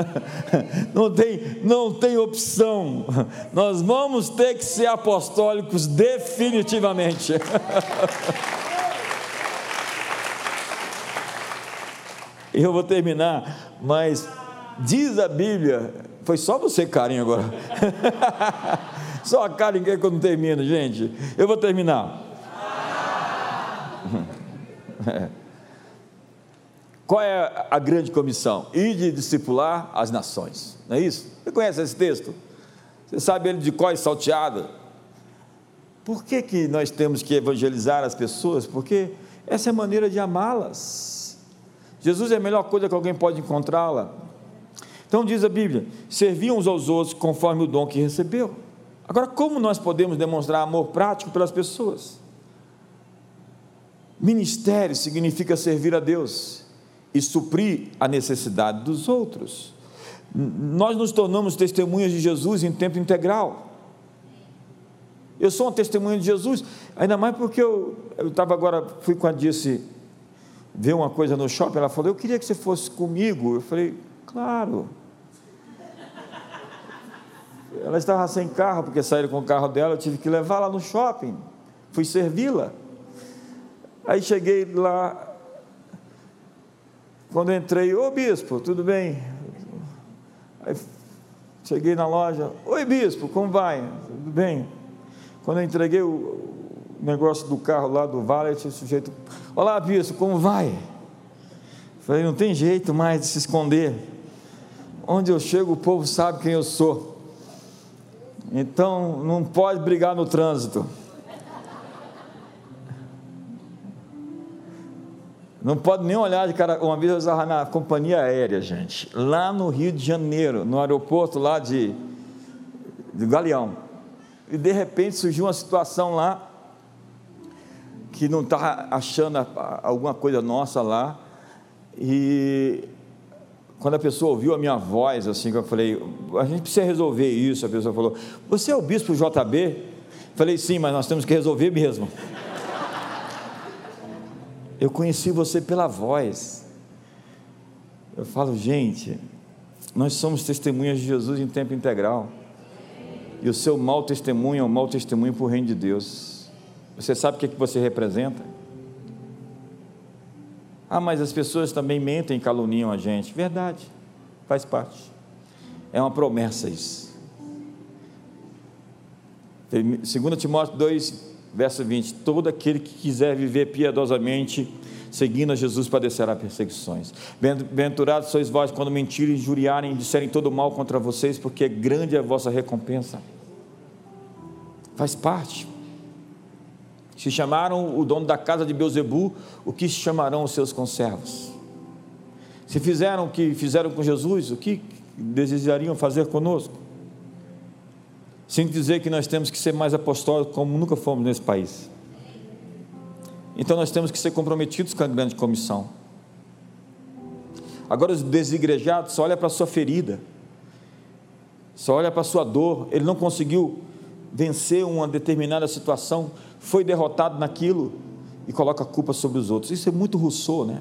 Não tem, não tem opção. Nós vamos ter que ser apostólicos definitivamente. eu vou terminar, mas diz a Bíblia, foi só você, carinho, agora. só a Karen que eu não termine, gente. Eu vou terminar. Qual é a grande comissão? Ir de discipular as nações. Não é isso? Você conhece esse texto? Você sabe ele de qual é salteado? Por que, que nós temos que evangelizar as pessoas? Porque essa é a maneira de amá-las. Jesus é a melhor coisa que alguém pode encontrá-la. Então diz a Bíblia: serviam uns aos outros conforme o dom que recebeu. Agora, como nós podemos demonstrar amor prático pelas pessoas? Ministério significa servir a Deus e suprir a necessidade dos outros. Nós nos tornamos testemunhas de Jesus em tempo integral. Eu sou uma testemunha de Jesus, ainda mais porque eu estava agora, fui com a Disse ver uma coisa no shopping, ela falou, eu queria que você fosse comigo. Eu falei, claro. Ela estava sem carro, porque saíram com o carro dela, eu tive que levá-la no shopping. Fui servi-la. Aí cheguei lá, quando entrei, ô bispo, tudo bem? Aí cheguei na loja, oi bispo, como vai? Tudo bem? Quando eu entreguei o negócio do carro lá do vale, o sujeito, olá bispo, como vai? Falei, não tem jeito mais de se esconder. Onde eu chego, o povo sabe quem eu sou. Então, não pode brigar no trânsito. Não pode nem olhar de cara. Uma vez eu estava na companhia aérea, gente, lá no Rio de Janeiro, no aeroporto lá de, de Galeão. E de repente surgiu uma situação lá que não estava achando alguma coisa nossa lá. E quando a pessoa ouviu a minha voz, assim, que eu falei, a gente precisa resolver isso. A pessoa falou, você é o bispo JB? Falei, sim, mas nós temos que resolver mesmo. Eu conheci você pela voz. Eu falo, gente, nós somos testemunhas de Jesus em tempo integral. E o seu mau testemunho é um mau testemunho para o reino de Deus. Você sabe o que, é que você representa? Ah, mas as pessoas também mentem e caluniam a gente. Verdade, faz parte. É uma promessa isso. 2 Timóteo 2, verso 20: Todo aquele que quiser viver piedosamente, seguindo a Jesus, padecerá perseguições. Bem-aventurados sois vós quando mentirem, injuriarem e disserem todo mal contra vocês, porque grande é a vossa recompensa. Faz parte. Se chamaram o dono da casa de Beuzebu, o que chamarão os seus conservos? Se fizeram o que fizeram com Jesus, o que desejariam fazer conosco? sem dizer que nós temos que ser mais apostólicos como nunca fomos nesse país. Então nós temos que ser comprometidos com a grande comissão. Agora os desigrejados só olha para a sua ferida, só olha para a sua dor, ele não conseguiu vencer uma determinada situação, foi derrotado naquilo e coloca a culpa sobre os outros. Isso é muito Rousseau, né?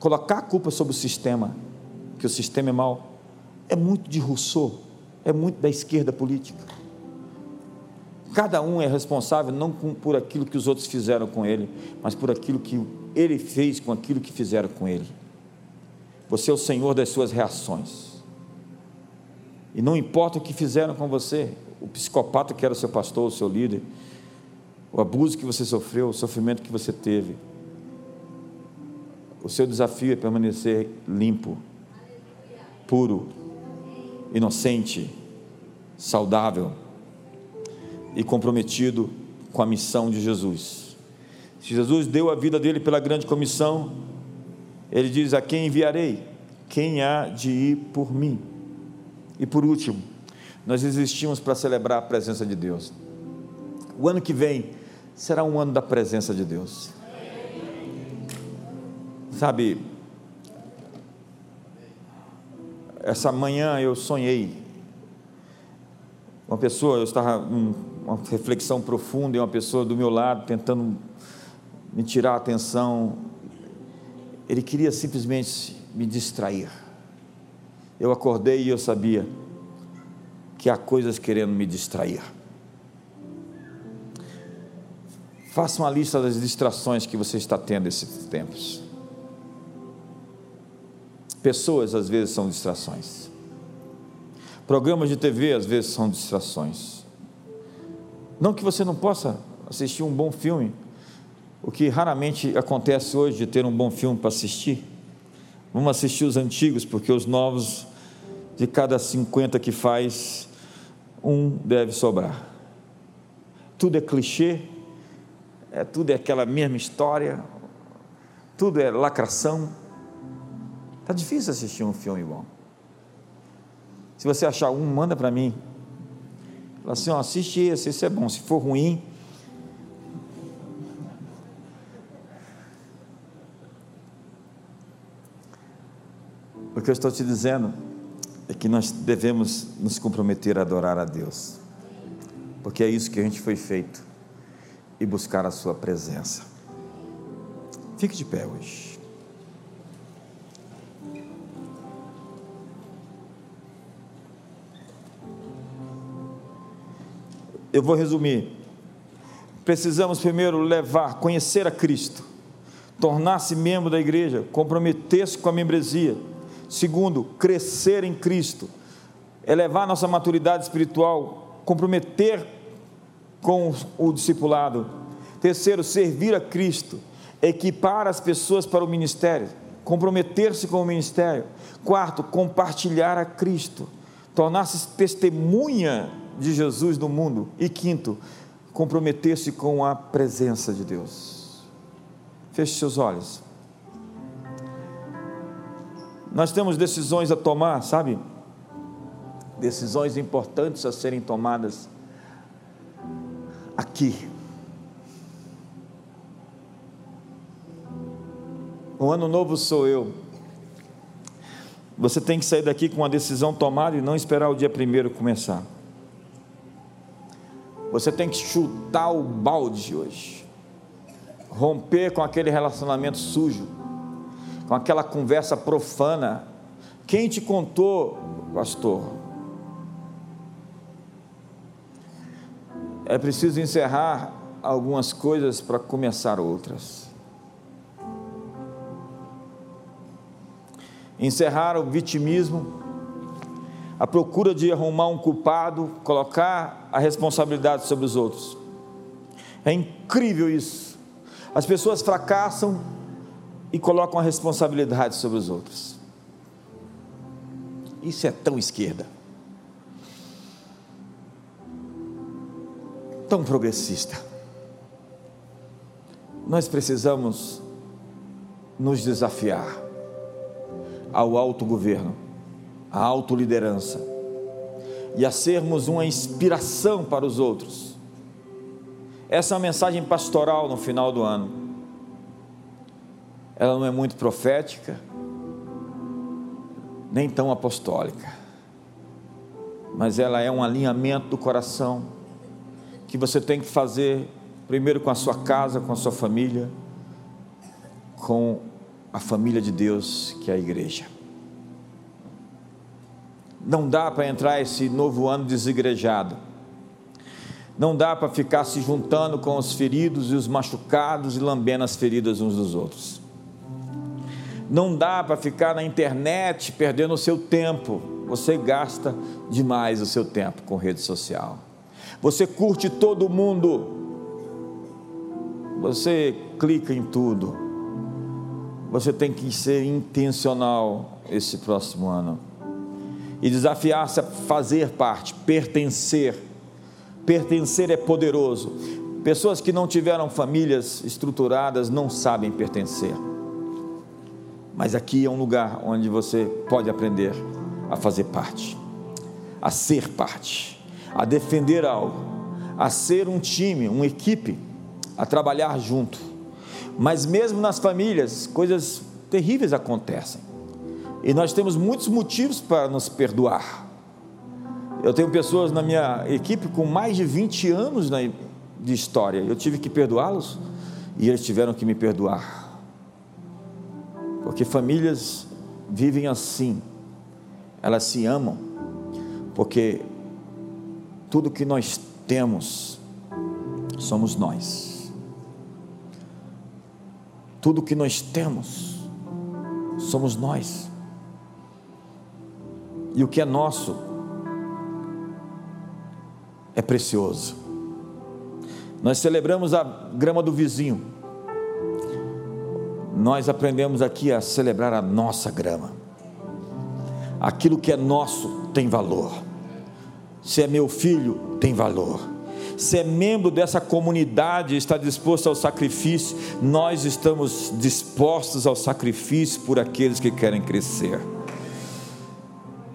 Colocar a culpa sobre o sistema, que o sistema é mau, é muito de Rousseau é muito da esquerda política. Cada um é responsável não por aquilo que os outros fizeram com ele, mas por aquilo que ele fez com aquilo que fizeram com ele. Você é o senhor das suas reações. E não importa o que fizeram com você, o psicopata que era o seu pastor, o seu líder, o abuso que você sofreu, o sofrimento que você teve. O seu desafio é permanecer limpo, puro, inocente, saudável e comprometido com a missão de Jesus. Se Jesus deu a vida dele pela grande comissão, ele diz: A quem enviarei? Quem há de ir por mim? E por último, nós existimos para celebrar a presença de Deus. O ano que vem será um ano da presença de Deus. Sabe, essa manhã eu sonhei. Uma pessoa, eu estava em uma reflexão profunda e uma pessoa do meu lado tentando me tirar a atenção. Ele queria simplesmente me distrair. Eu acordei e eu sabia que há coisas querendo me distrair. Faça uma lista das distrações que você está tendo esses tempos. Pessoas às vezes são distrações. Programas de TV às vezes são distrações. Não que você não possa assistir um bom filme, o que raramente acontece hoje de ter um bom filme para assistir. Vamos assistir os antigos, porque os novos, de cada 50 que faz, um deve sobrar. Tudo é clichê, é, tudo é aquela mesma história, tudo é lacração. Está difícil assistir um filme bom. Se você achar um, manda para mim. Fala assim, ó, assiste esse, esse é bom. Se for ruim, o que eu estou te dizendo é que nós devemos nos comprometer a adorar a Deus, porque é isso que a gente foi feito e buscar a Sua presença. Fique de pé hoje. Eu vou resumir. Precisamos primeiro levar, conhecer a Cristo, tornar-se membro da igreja, comprometer-se com a membresia. Segundo, crescer em Cristo, elevar nossa maturidade espiritual, comprometer com o discipulado. Terceiro, servir a Cristo, equipar as pessoas para o ministério, comprometer-se com o ministério. Quarto, compartilhar a Cristo, tornar-se testemunha de Jesus no mundo. E quinto, comprometer-se com a presença de Deus. Feche seus olhos. Nós temos decisões a tomar, sabe? Decisões importantes a serem tomadas aqui. O ano novo sou eu. Você tem que sair daqui com uma decisão tomada e não esperar o dia primeiro começar. Você tem que chutar o balde hoje, romper com aquele relacionamento sujo, com aquela conversa profana. Quem te contou, pastor? É preciso encerrar algumas coisas para começar outras. Encerrar o vitimismo a procura de arrumar um culpado, colocar a responsabilidade sobre os outros. É incrível isso. As pessoas fracassam e colocam a responsabilidade sobre os outros. Isso é tão esquerda. Tão progressista. Nós precisamos nos desafiar ao autogoverno a autoliderança e a sermos uma inspiração para os outros. Essa é uma mensagem pastoral no final do ano. Ela não é muito profética, nem tão apostólica, mas ela é um alinhamento do coração que você tem que fazer primeiro com a sua casa, com a sua família, com a família de Deus, que é a igreja. Não dá para entrar esse novo ano desigrejado. Não dá para ficar se juntando com os feridos e os machucados e lambendo as feridas uns dos outros. Não dá para ficar na internet perdendo o seu tempo. Você gasta demais o seu tempo com rede social. Você curte todo mundo. Você clica em tudo. Você tem que ser intencional esse próximo ano e desafiar-se a fazer parte, pertencer. Pertencer é poderoso. Pessoas que não tiveram famílias estruturadas não sabem pertencer. Mas aqui é um lugar onde você pode aprender a fazer parte, a ser parte, a defender algo, a ser um time, uma equipe, a trabalhar junto. Mas mesmo nas famílias, coisas terríveis acontecem. E nós temos muitos motivos para nos perdoar. Eu tenho pessoas na minha equipe com mais de 20 anos de história. Eu tive que perdoá-los e eles tiveram que me perdoar. Porque famílias vivem assim, elas se amam, porque tudo que nós temos somos nós. Tudo que nós temos somos nós. E o que é nosso é precioso. Nós celebramos a grama do vizinho. Nós aprendemos aqui a celebrar a nossa grama. Aquilo que é nosso tem valor. Se é meu filho, tem valor. Se é membro dessa comunidade, está disposto ao sacrifício, nós estamos dispostos ao sacrifício por aqueles que querem crescer.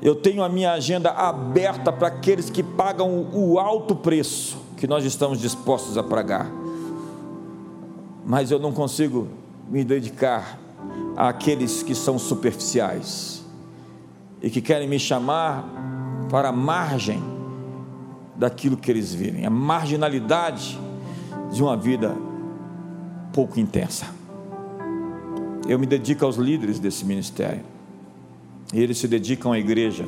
Eu tenho a minha agenda aberta para aqueles que pagam o alto preço que nós estamos dispostos a pagar. Mas eu não consigo me dedicar àqueles que são superficiais e que querem me chamar para a margem daquilo que eles vivem, a marginalidade de uma vida pouco intensa. Eu me dedico aos líderes desse ministério, e eles se dedicam à igreja.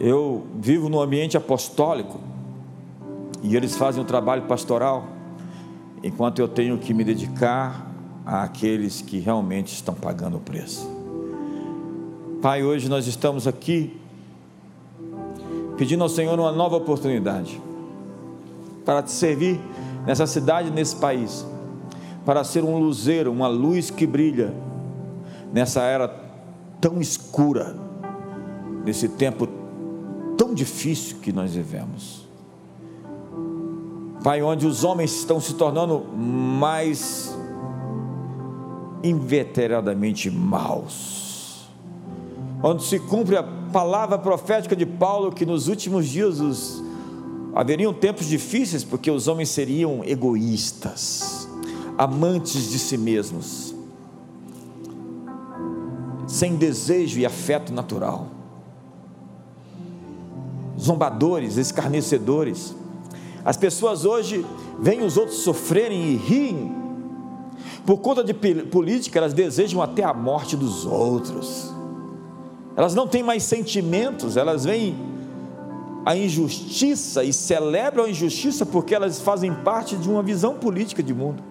Eu vivo no ambiente apostólico, e eles fazem o trabalho pastoral, enquanto eu tenho que me dedicar àqueles que realmente estão pagando o preço. Pai, hoje nós estamos aqui pedindo ao Senhor uma nova oportunidade para te servir nessa cidade, nesse país, para ser um luzeiro, uma luz que brilha nessa era tão escura, nesse tempo tão difícil que nós vivemos. Pai, onde os homens estão se tornando mais inveteradamente maus, onde se cumpre a palavra profética de Paulo que nos últimos dias os, haveriam tempos difíceis porque os homens seriam egoístas, amantes de si mesmos, sem desejo e afeto natural, zombadores, escarnecedores, as pessoas hoje veem os outros sofrerem e riem. Por conta de política, elas desejam até a morte dos outros. Elas não têm mais sentimentos, elas veem a injustiça e celebram a injustiça porque elas fazem parte de uma visão política de mundo.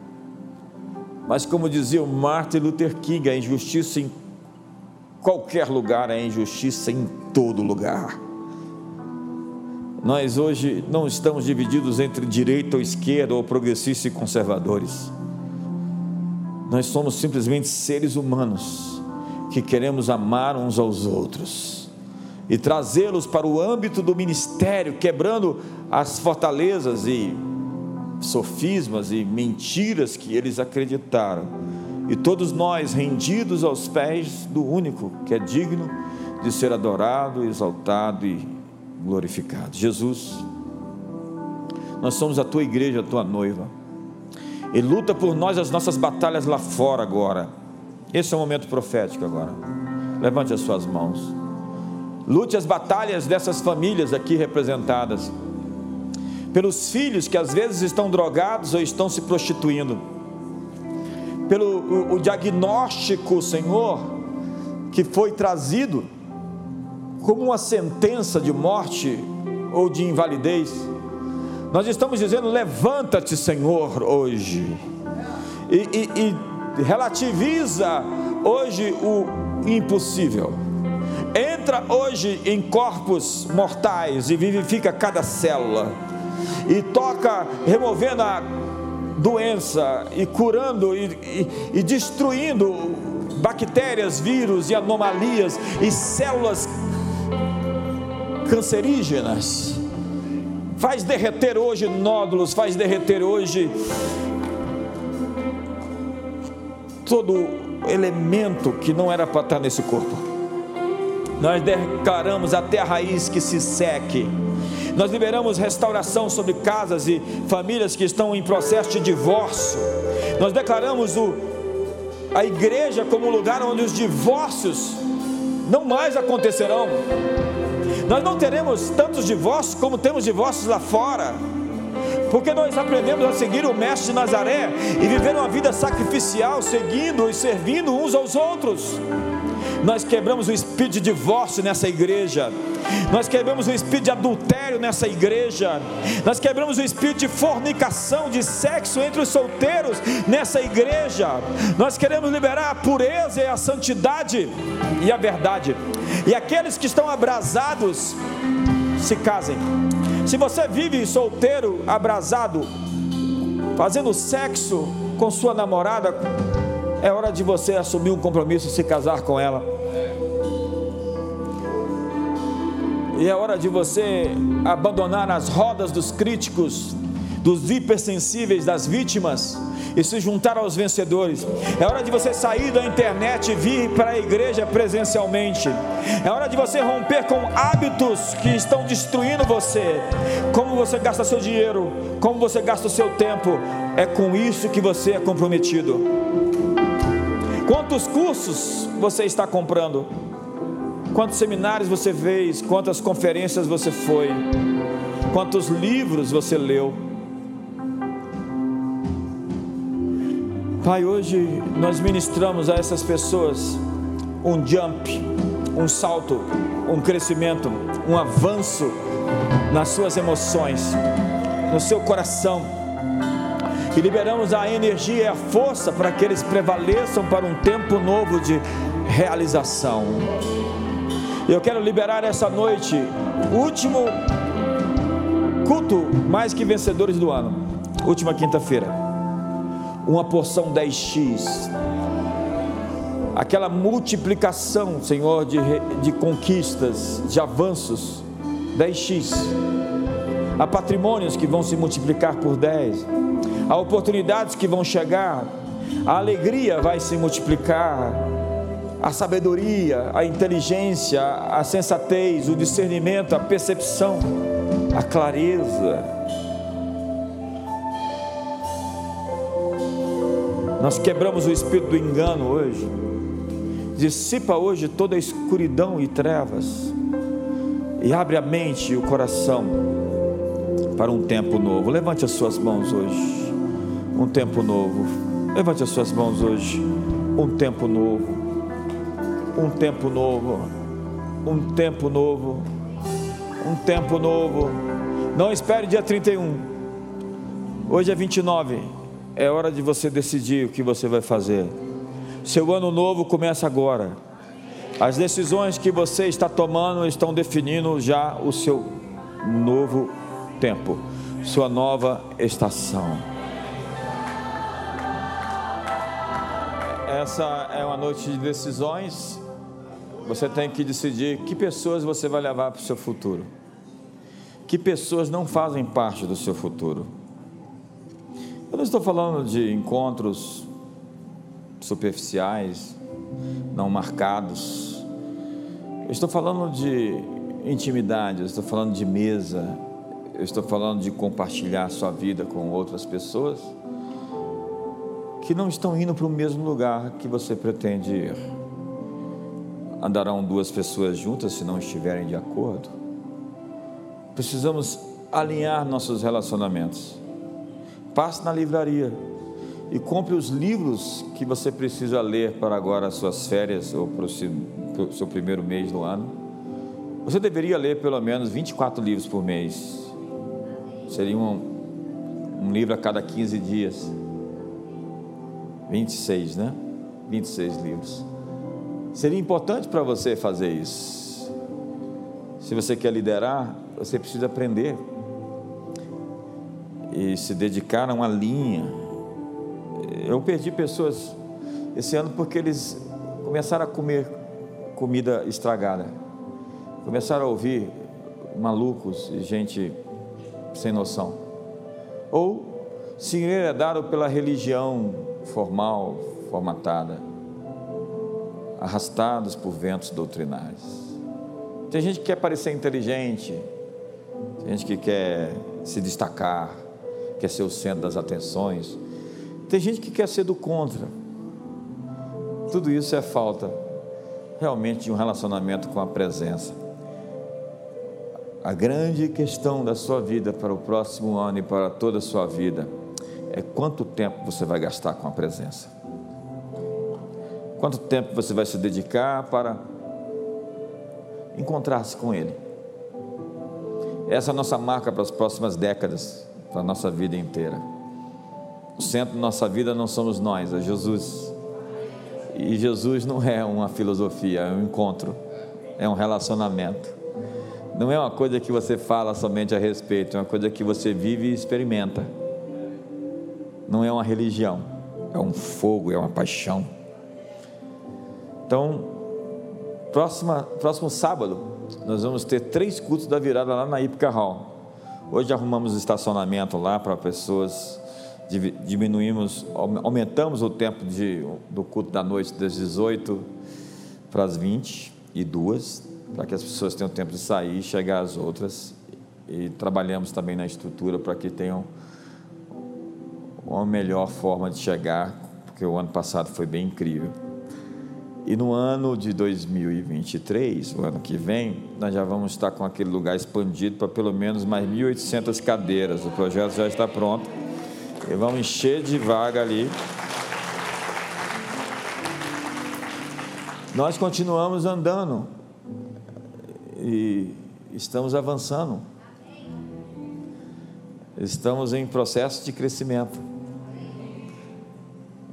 Mas como dizia o Martin Luther King, a injustiça em qualquer lugar é injustiça em todo lugar. Nós hoje não estamos divididos entre direita ou esquerda, ou progressistas e conservadores. Nós somos simplesmente seres humanos que queremos amar uns aos outros e trazê-los para o âmbito do ministério, quebrando as fortalezas e sofismas e mentiras que eles acreditaram. E todos nós rendidos aos pés do único que é digno de ser adorado, exaltado e glorificado. Jesus, nós somos a tua igreja, a tua noiva. E luta por nós as nossas batalhas lá fora agora. Esse é o momento profético agora. Levante as suas mãos. Lute as batalhas dessas famílias aqui representadas. Pelos filhos que às vezes estão drogados ou estão se prostituindo. Pelo o, o diagnóstico, Senhor, que foi trazido como uma sentença de morte ou de invalidez. Nós estamos dizendo: levanta-te, Senhor, hoje, e, e, e relativiza hoje o impossível. Entra hoje em corpos mortais e vivifica cada célula, e toca, removendo a doença e curando e, e, e destruindo bactérias, vírus e anomalias e células cancerígenas. Faz derreter hoje nódulos, faz derreter hoje todo elemento que não era para estar nesse corpo. Nós declaramos até a raiz que se seque. Nós liberamos restauração sobre casas e famílias que estão em processo de divórcio. Nós declaramos o a igreja como lugar onde os divórcios não mais acontecerão. Nós não teremos tantos divórcios como temos divórcios lá fora, porque nós aprendemos a seguir o Mestre de Nazaré e viver uma vida sacrificial, seguindo e servindo uns aos outros. Nós quebramos o espírito de divórcio nessa igreja. Nós quebramos o espírito de adultério nessa igreja. Nós quebramos o espírito de fornicação, de sexo entre os solteiros nessa igreja. Nós queremos liberar a pureza e a santidade e a verdade. E aqueles que estão abrasados, se casem. Se você vive solteiro, abrasado, fazendo sexo com sua namorada, é hora de você assumir um compromisso e se casar com ela. E é hora de você abandonar as rodas dos críticos, dos hipersensíveis, das vítimas e se juntar aos vencedores. É hora de você sair da internet e vir para a igreja presencialmente. É hora de você romper com hábitos que estão destruindo você. Como você gasta seu dinheiro, como você gasta o seu tempo, é com isso que você é comprometido. Quantos cursos você está comprando? Quantos seminários você fez? Quantas conferências você foi? Quantos livros você leu? Pai, hoje nós ministramos a essas pessoas um jump, um salto, um crescimento, um avanço nas suas emoções, no seu coração e liberamos a energia e a força para que eles prevaleçam para um tempo novo de realização. Eu quero liberar essa noite, último culto mais que vencedores do ano, última quinta-feira, uma porção 10x, aquela multiplicação, Senhor, de, de conquistas, de avanços, 10x, há patrimônios que vão se multiplicar por 10 há oportunidades que vão chegar, a alegria vai se multiplicar, a sabedoria, a inteligência, a sensatez, o discernimento, a percepção, a clareza. Nós quebramos o espírito do engano hoje. Dissipa hoje toda a escuridão e trevas e abre a mente e o coração para um tempo novo. Levante as suas mãos hoje um tempo novo. Levante as suas mãos hoje. Um tempo novo. Um tempo novo. Um tempo novo. Um tempo novo. Não espere dia 31. Hoje é 29. É hora de você decidir o que você vai fazer. Seu ano novo começa agora. As decisões que você está tomando estão definindo já o seu novo tempo, sua nova estação. Essa é uma noite de decisões. Você tem que decidir que pessoas você vai levar para o seu futuro. Que pessoas não fazem parte do seu futuro. Eu não estou falando de encontros superficiais, não marcados. Eu estou falando de intimidade, eu estou falando de mesa, eu estou falando de compartilhar sua vida com outras pessoas que não estão indo para o mesmo lugar que você pretende ir. Andarão duas pessoas juntas se não estiverem de acordo? Precisamos alinhar nossos relacionamentos. Passe na livraria e compre os livros que você precisa ler para agora as suas férias ou para o seu, primeiro mês do ano. Você deveria ler pelo menos 24 livros por mês. Seria um, um livro a cada 15 dias. 26, né? 26 livros. Seria importante para você fazer isso. Se você quer liderar, você precisa aprender e se dedicar a uma linha. Eu perdi pessoas esse ano porque eles começaram a comer comida estragada. Começaram a ouvir malucos e gente sem noção. Ou se enredaram pela religião formal, formatada, arrastados por ventos doutrinários. Tem gente que quer parecer inteligente, tem gente que quer se destacar, quer ser o centro das atenções, tem gente que quer ser do contra. tudo isso é falta realmente de um relacionamento com a presença. A grande questão da sua vida para o próximo ano e para toda a sua vida é quanto tempo você vai gastar com a presença. Quanto tempo você vai se dedicar para encontrar-se com Ele. Essa é a nossa marca para as próximas décadas, para a nossa vida inteira. O centro da nossa vida não somos nós, é Jesus. E Jesus não é uma filosofia, é um encontro, é um relacionamento. Não é uma coisa que você fala somente a respeito, é uma coisa que você vive e experimenta. Não é uma religião, é um fogo, é uma paixão. Então, próxima, próximo sábado, nós vamos ter três cultos da virada lá na Ipica Hall. Hoje arrumamos estacionamento lá para pessoas diminuímos, aumentamos o tempo de, do culto da noite das 18 para as 22, para que as pessoas tenham tempo de sair e chegar às outras. E trabalhamos também na estrutura para que tenham uma melhor forma de chegar, porque o ano passado foi bem incrível. E no ano de 2023, o ano que vem, nós já vamos estar com aquele lugar expandido para pelo menos mais 1.800 cadeiras. O projeto já está pronto e vamos encher de vaga ali. Nós continuamos andando e estamos avançando. Estamos em processo de crescimento.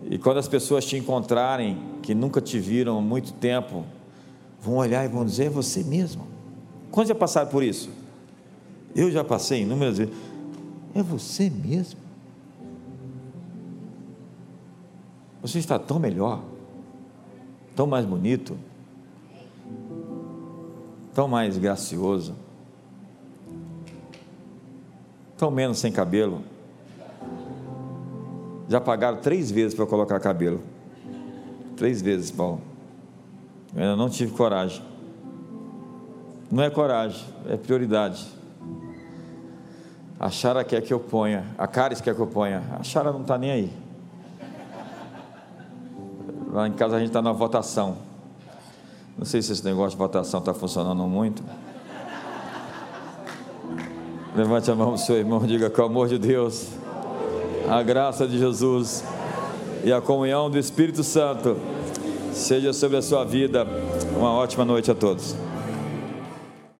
E quando as pessoas te encontrarem, que nunca te viram há muito tempo, vão olhar e vão dizer: é você mesmo. Quantos já passaram por isso? Eu já passei inúmeras vezes. É você mesmo? Você está tão melhor, tão mais bonito, tão mais gracioso, tão menos sem cabelo. Já pagaram três vezes para colocar cabelo. Três vezes, Paulo. Eu ainda não tive coragem. Não é coragem, é prioridade. A Chara quer que eu ponha, a Caris quer que eu ponha. A Chara não está nem aí. Lá em casa a gente está na votação. Não sei se esse negócio de votação está funcionando muito. Levante a mão do seu irmão diga com o amor de Deus, a graça de Jesus e a comunhão do Espírito Santo seja sobre a sua vida. Uma ótima noite a todos.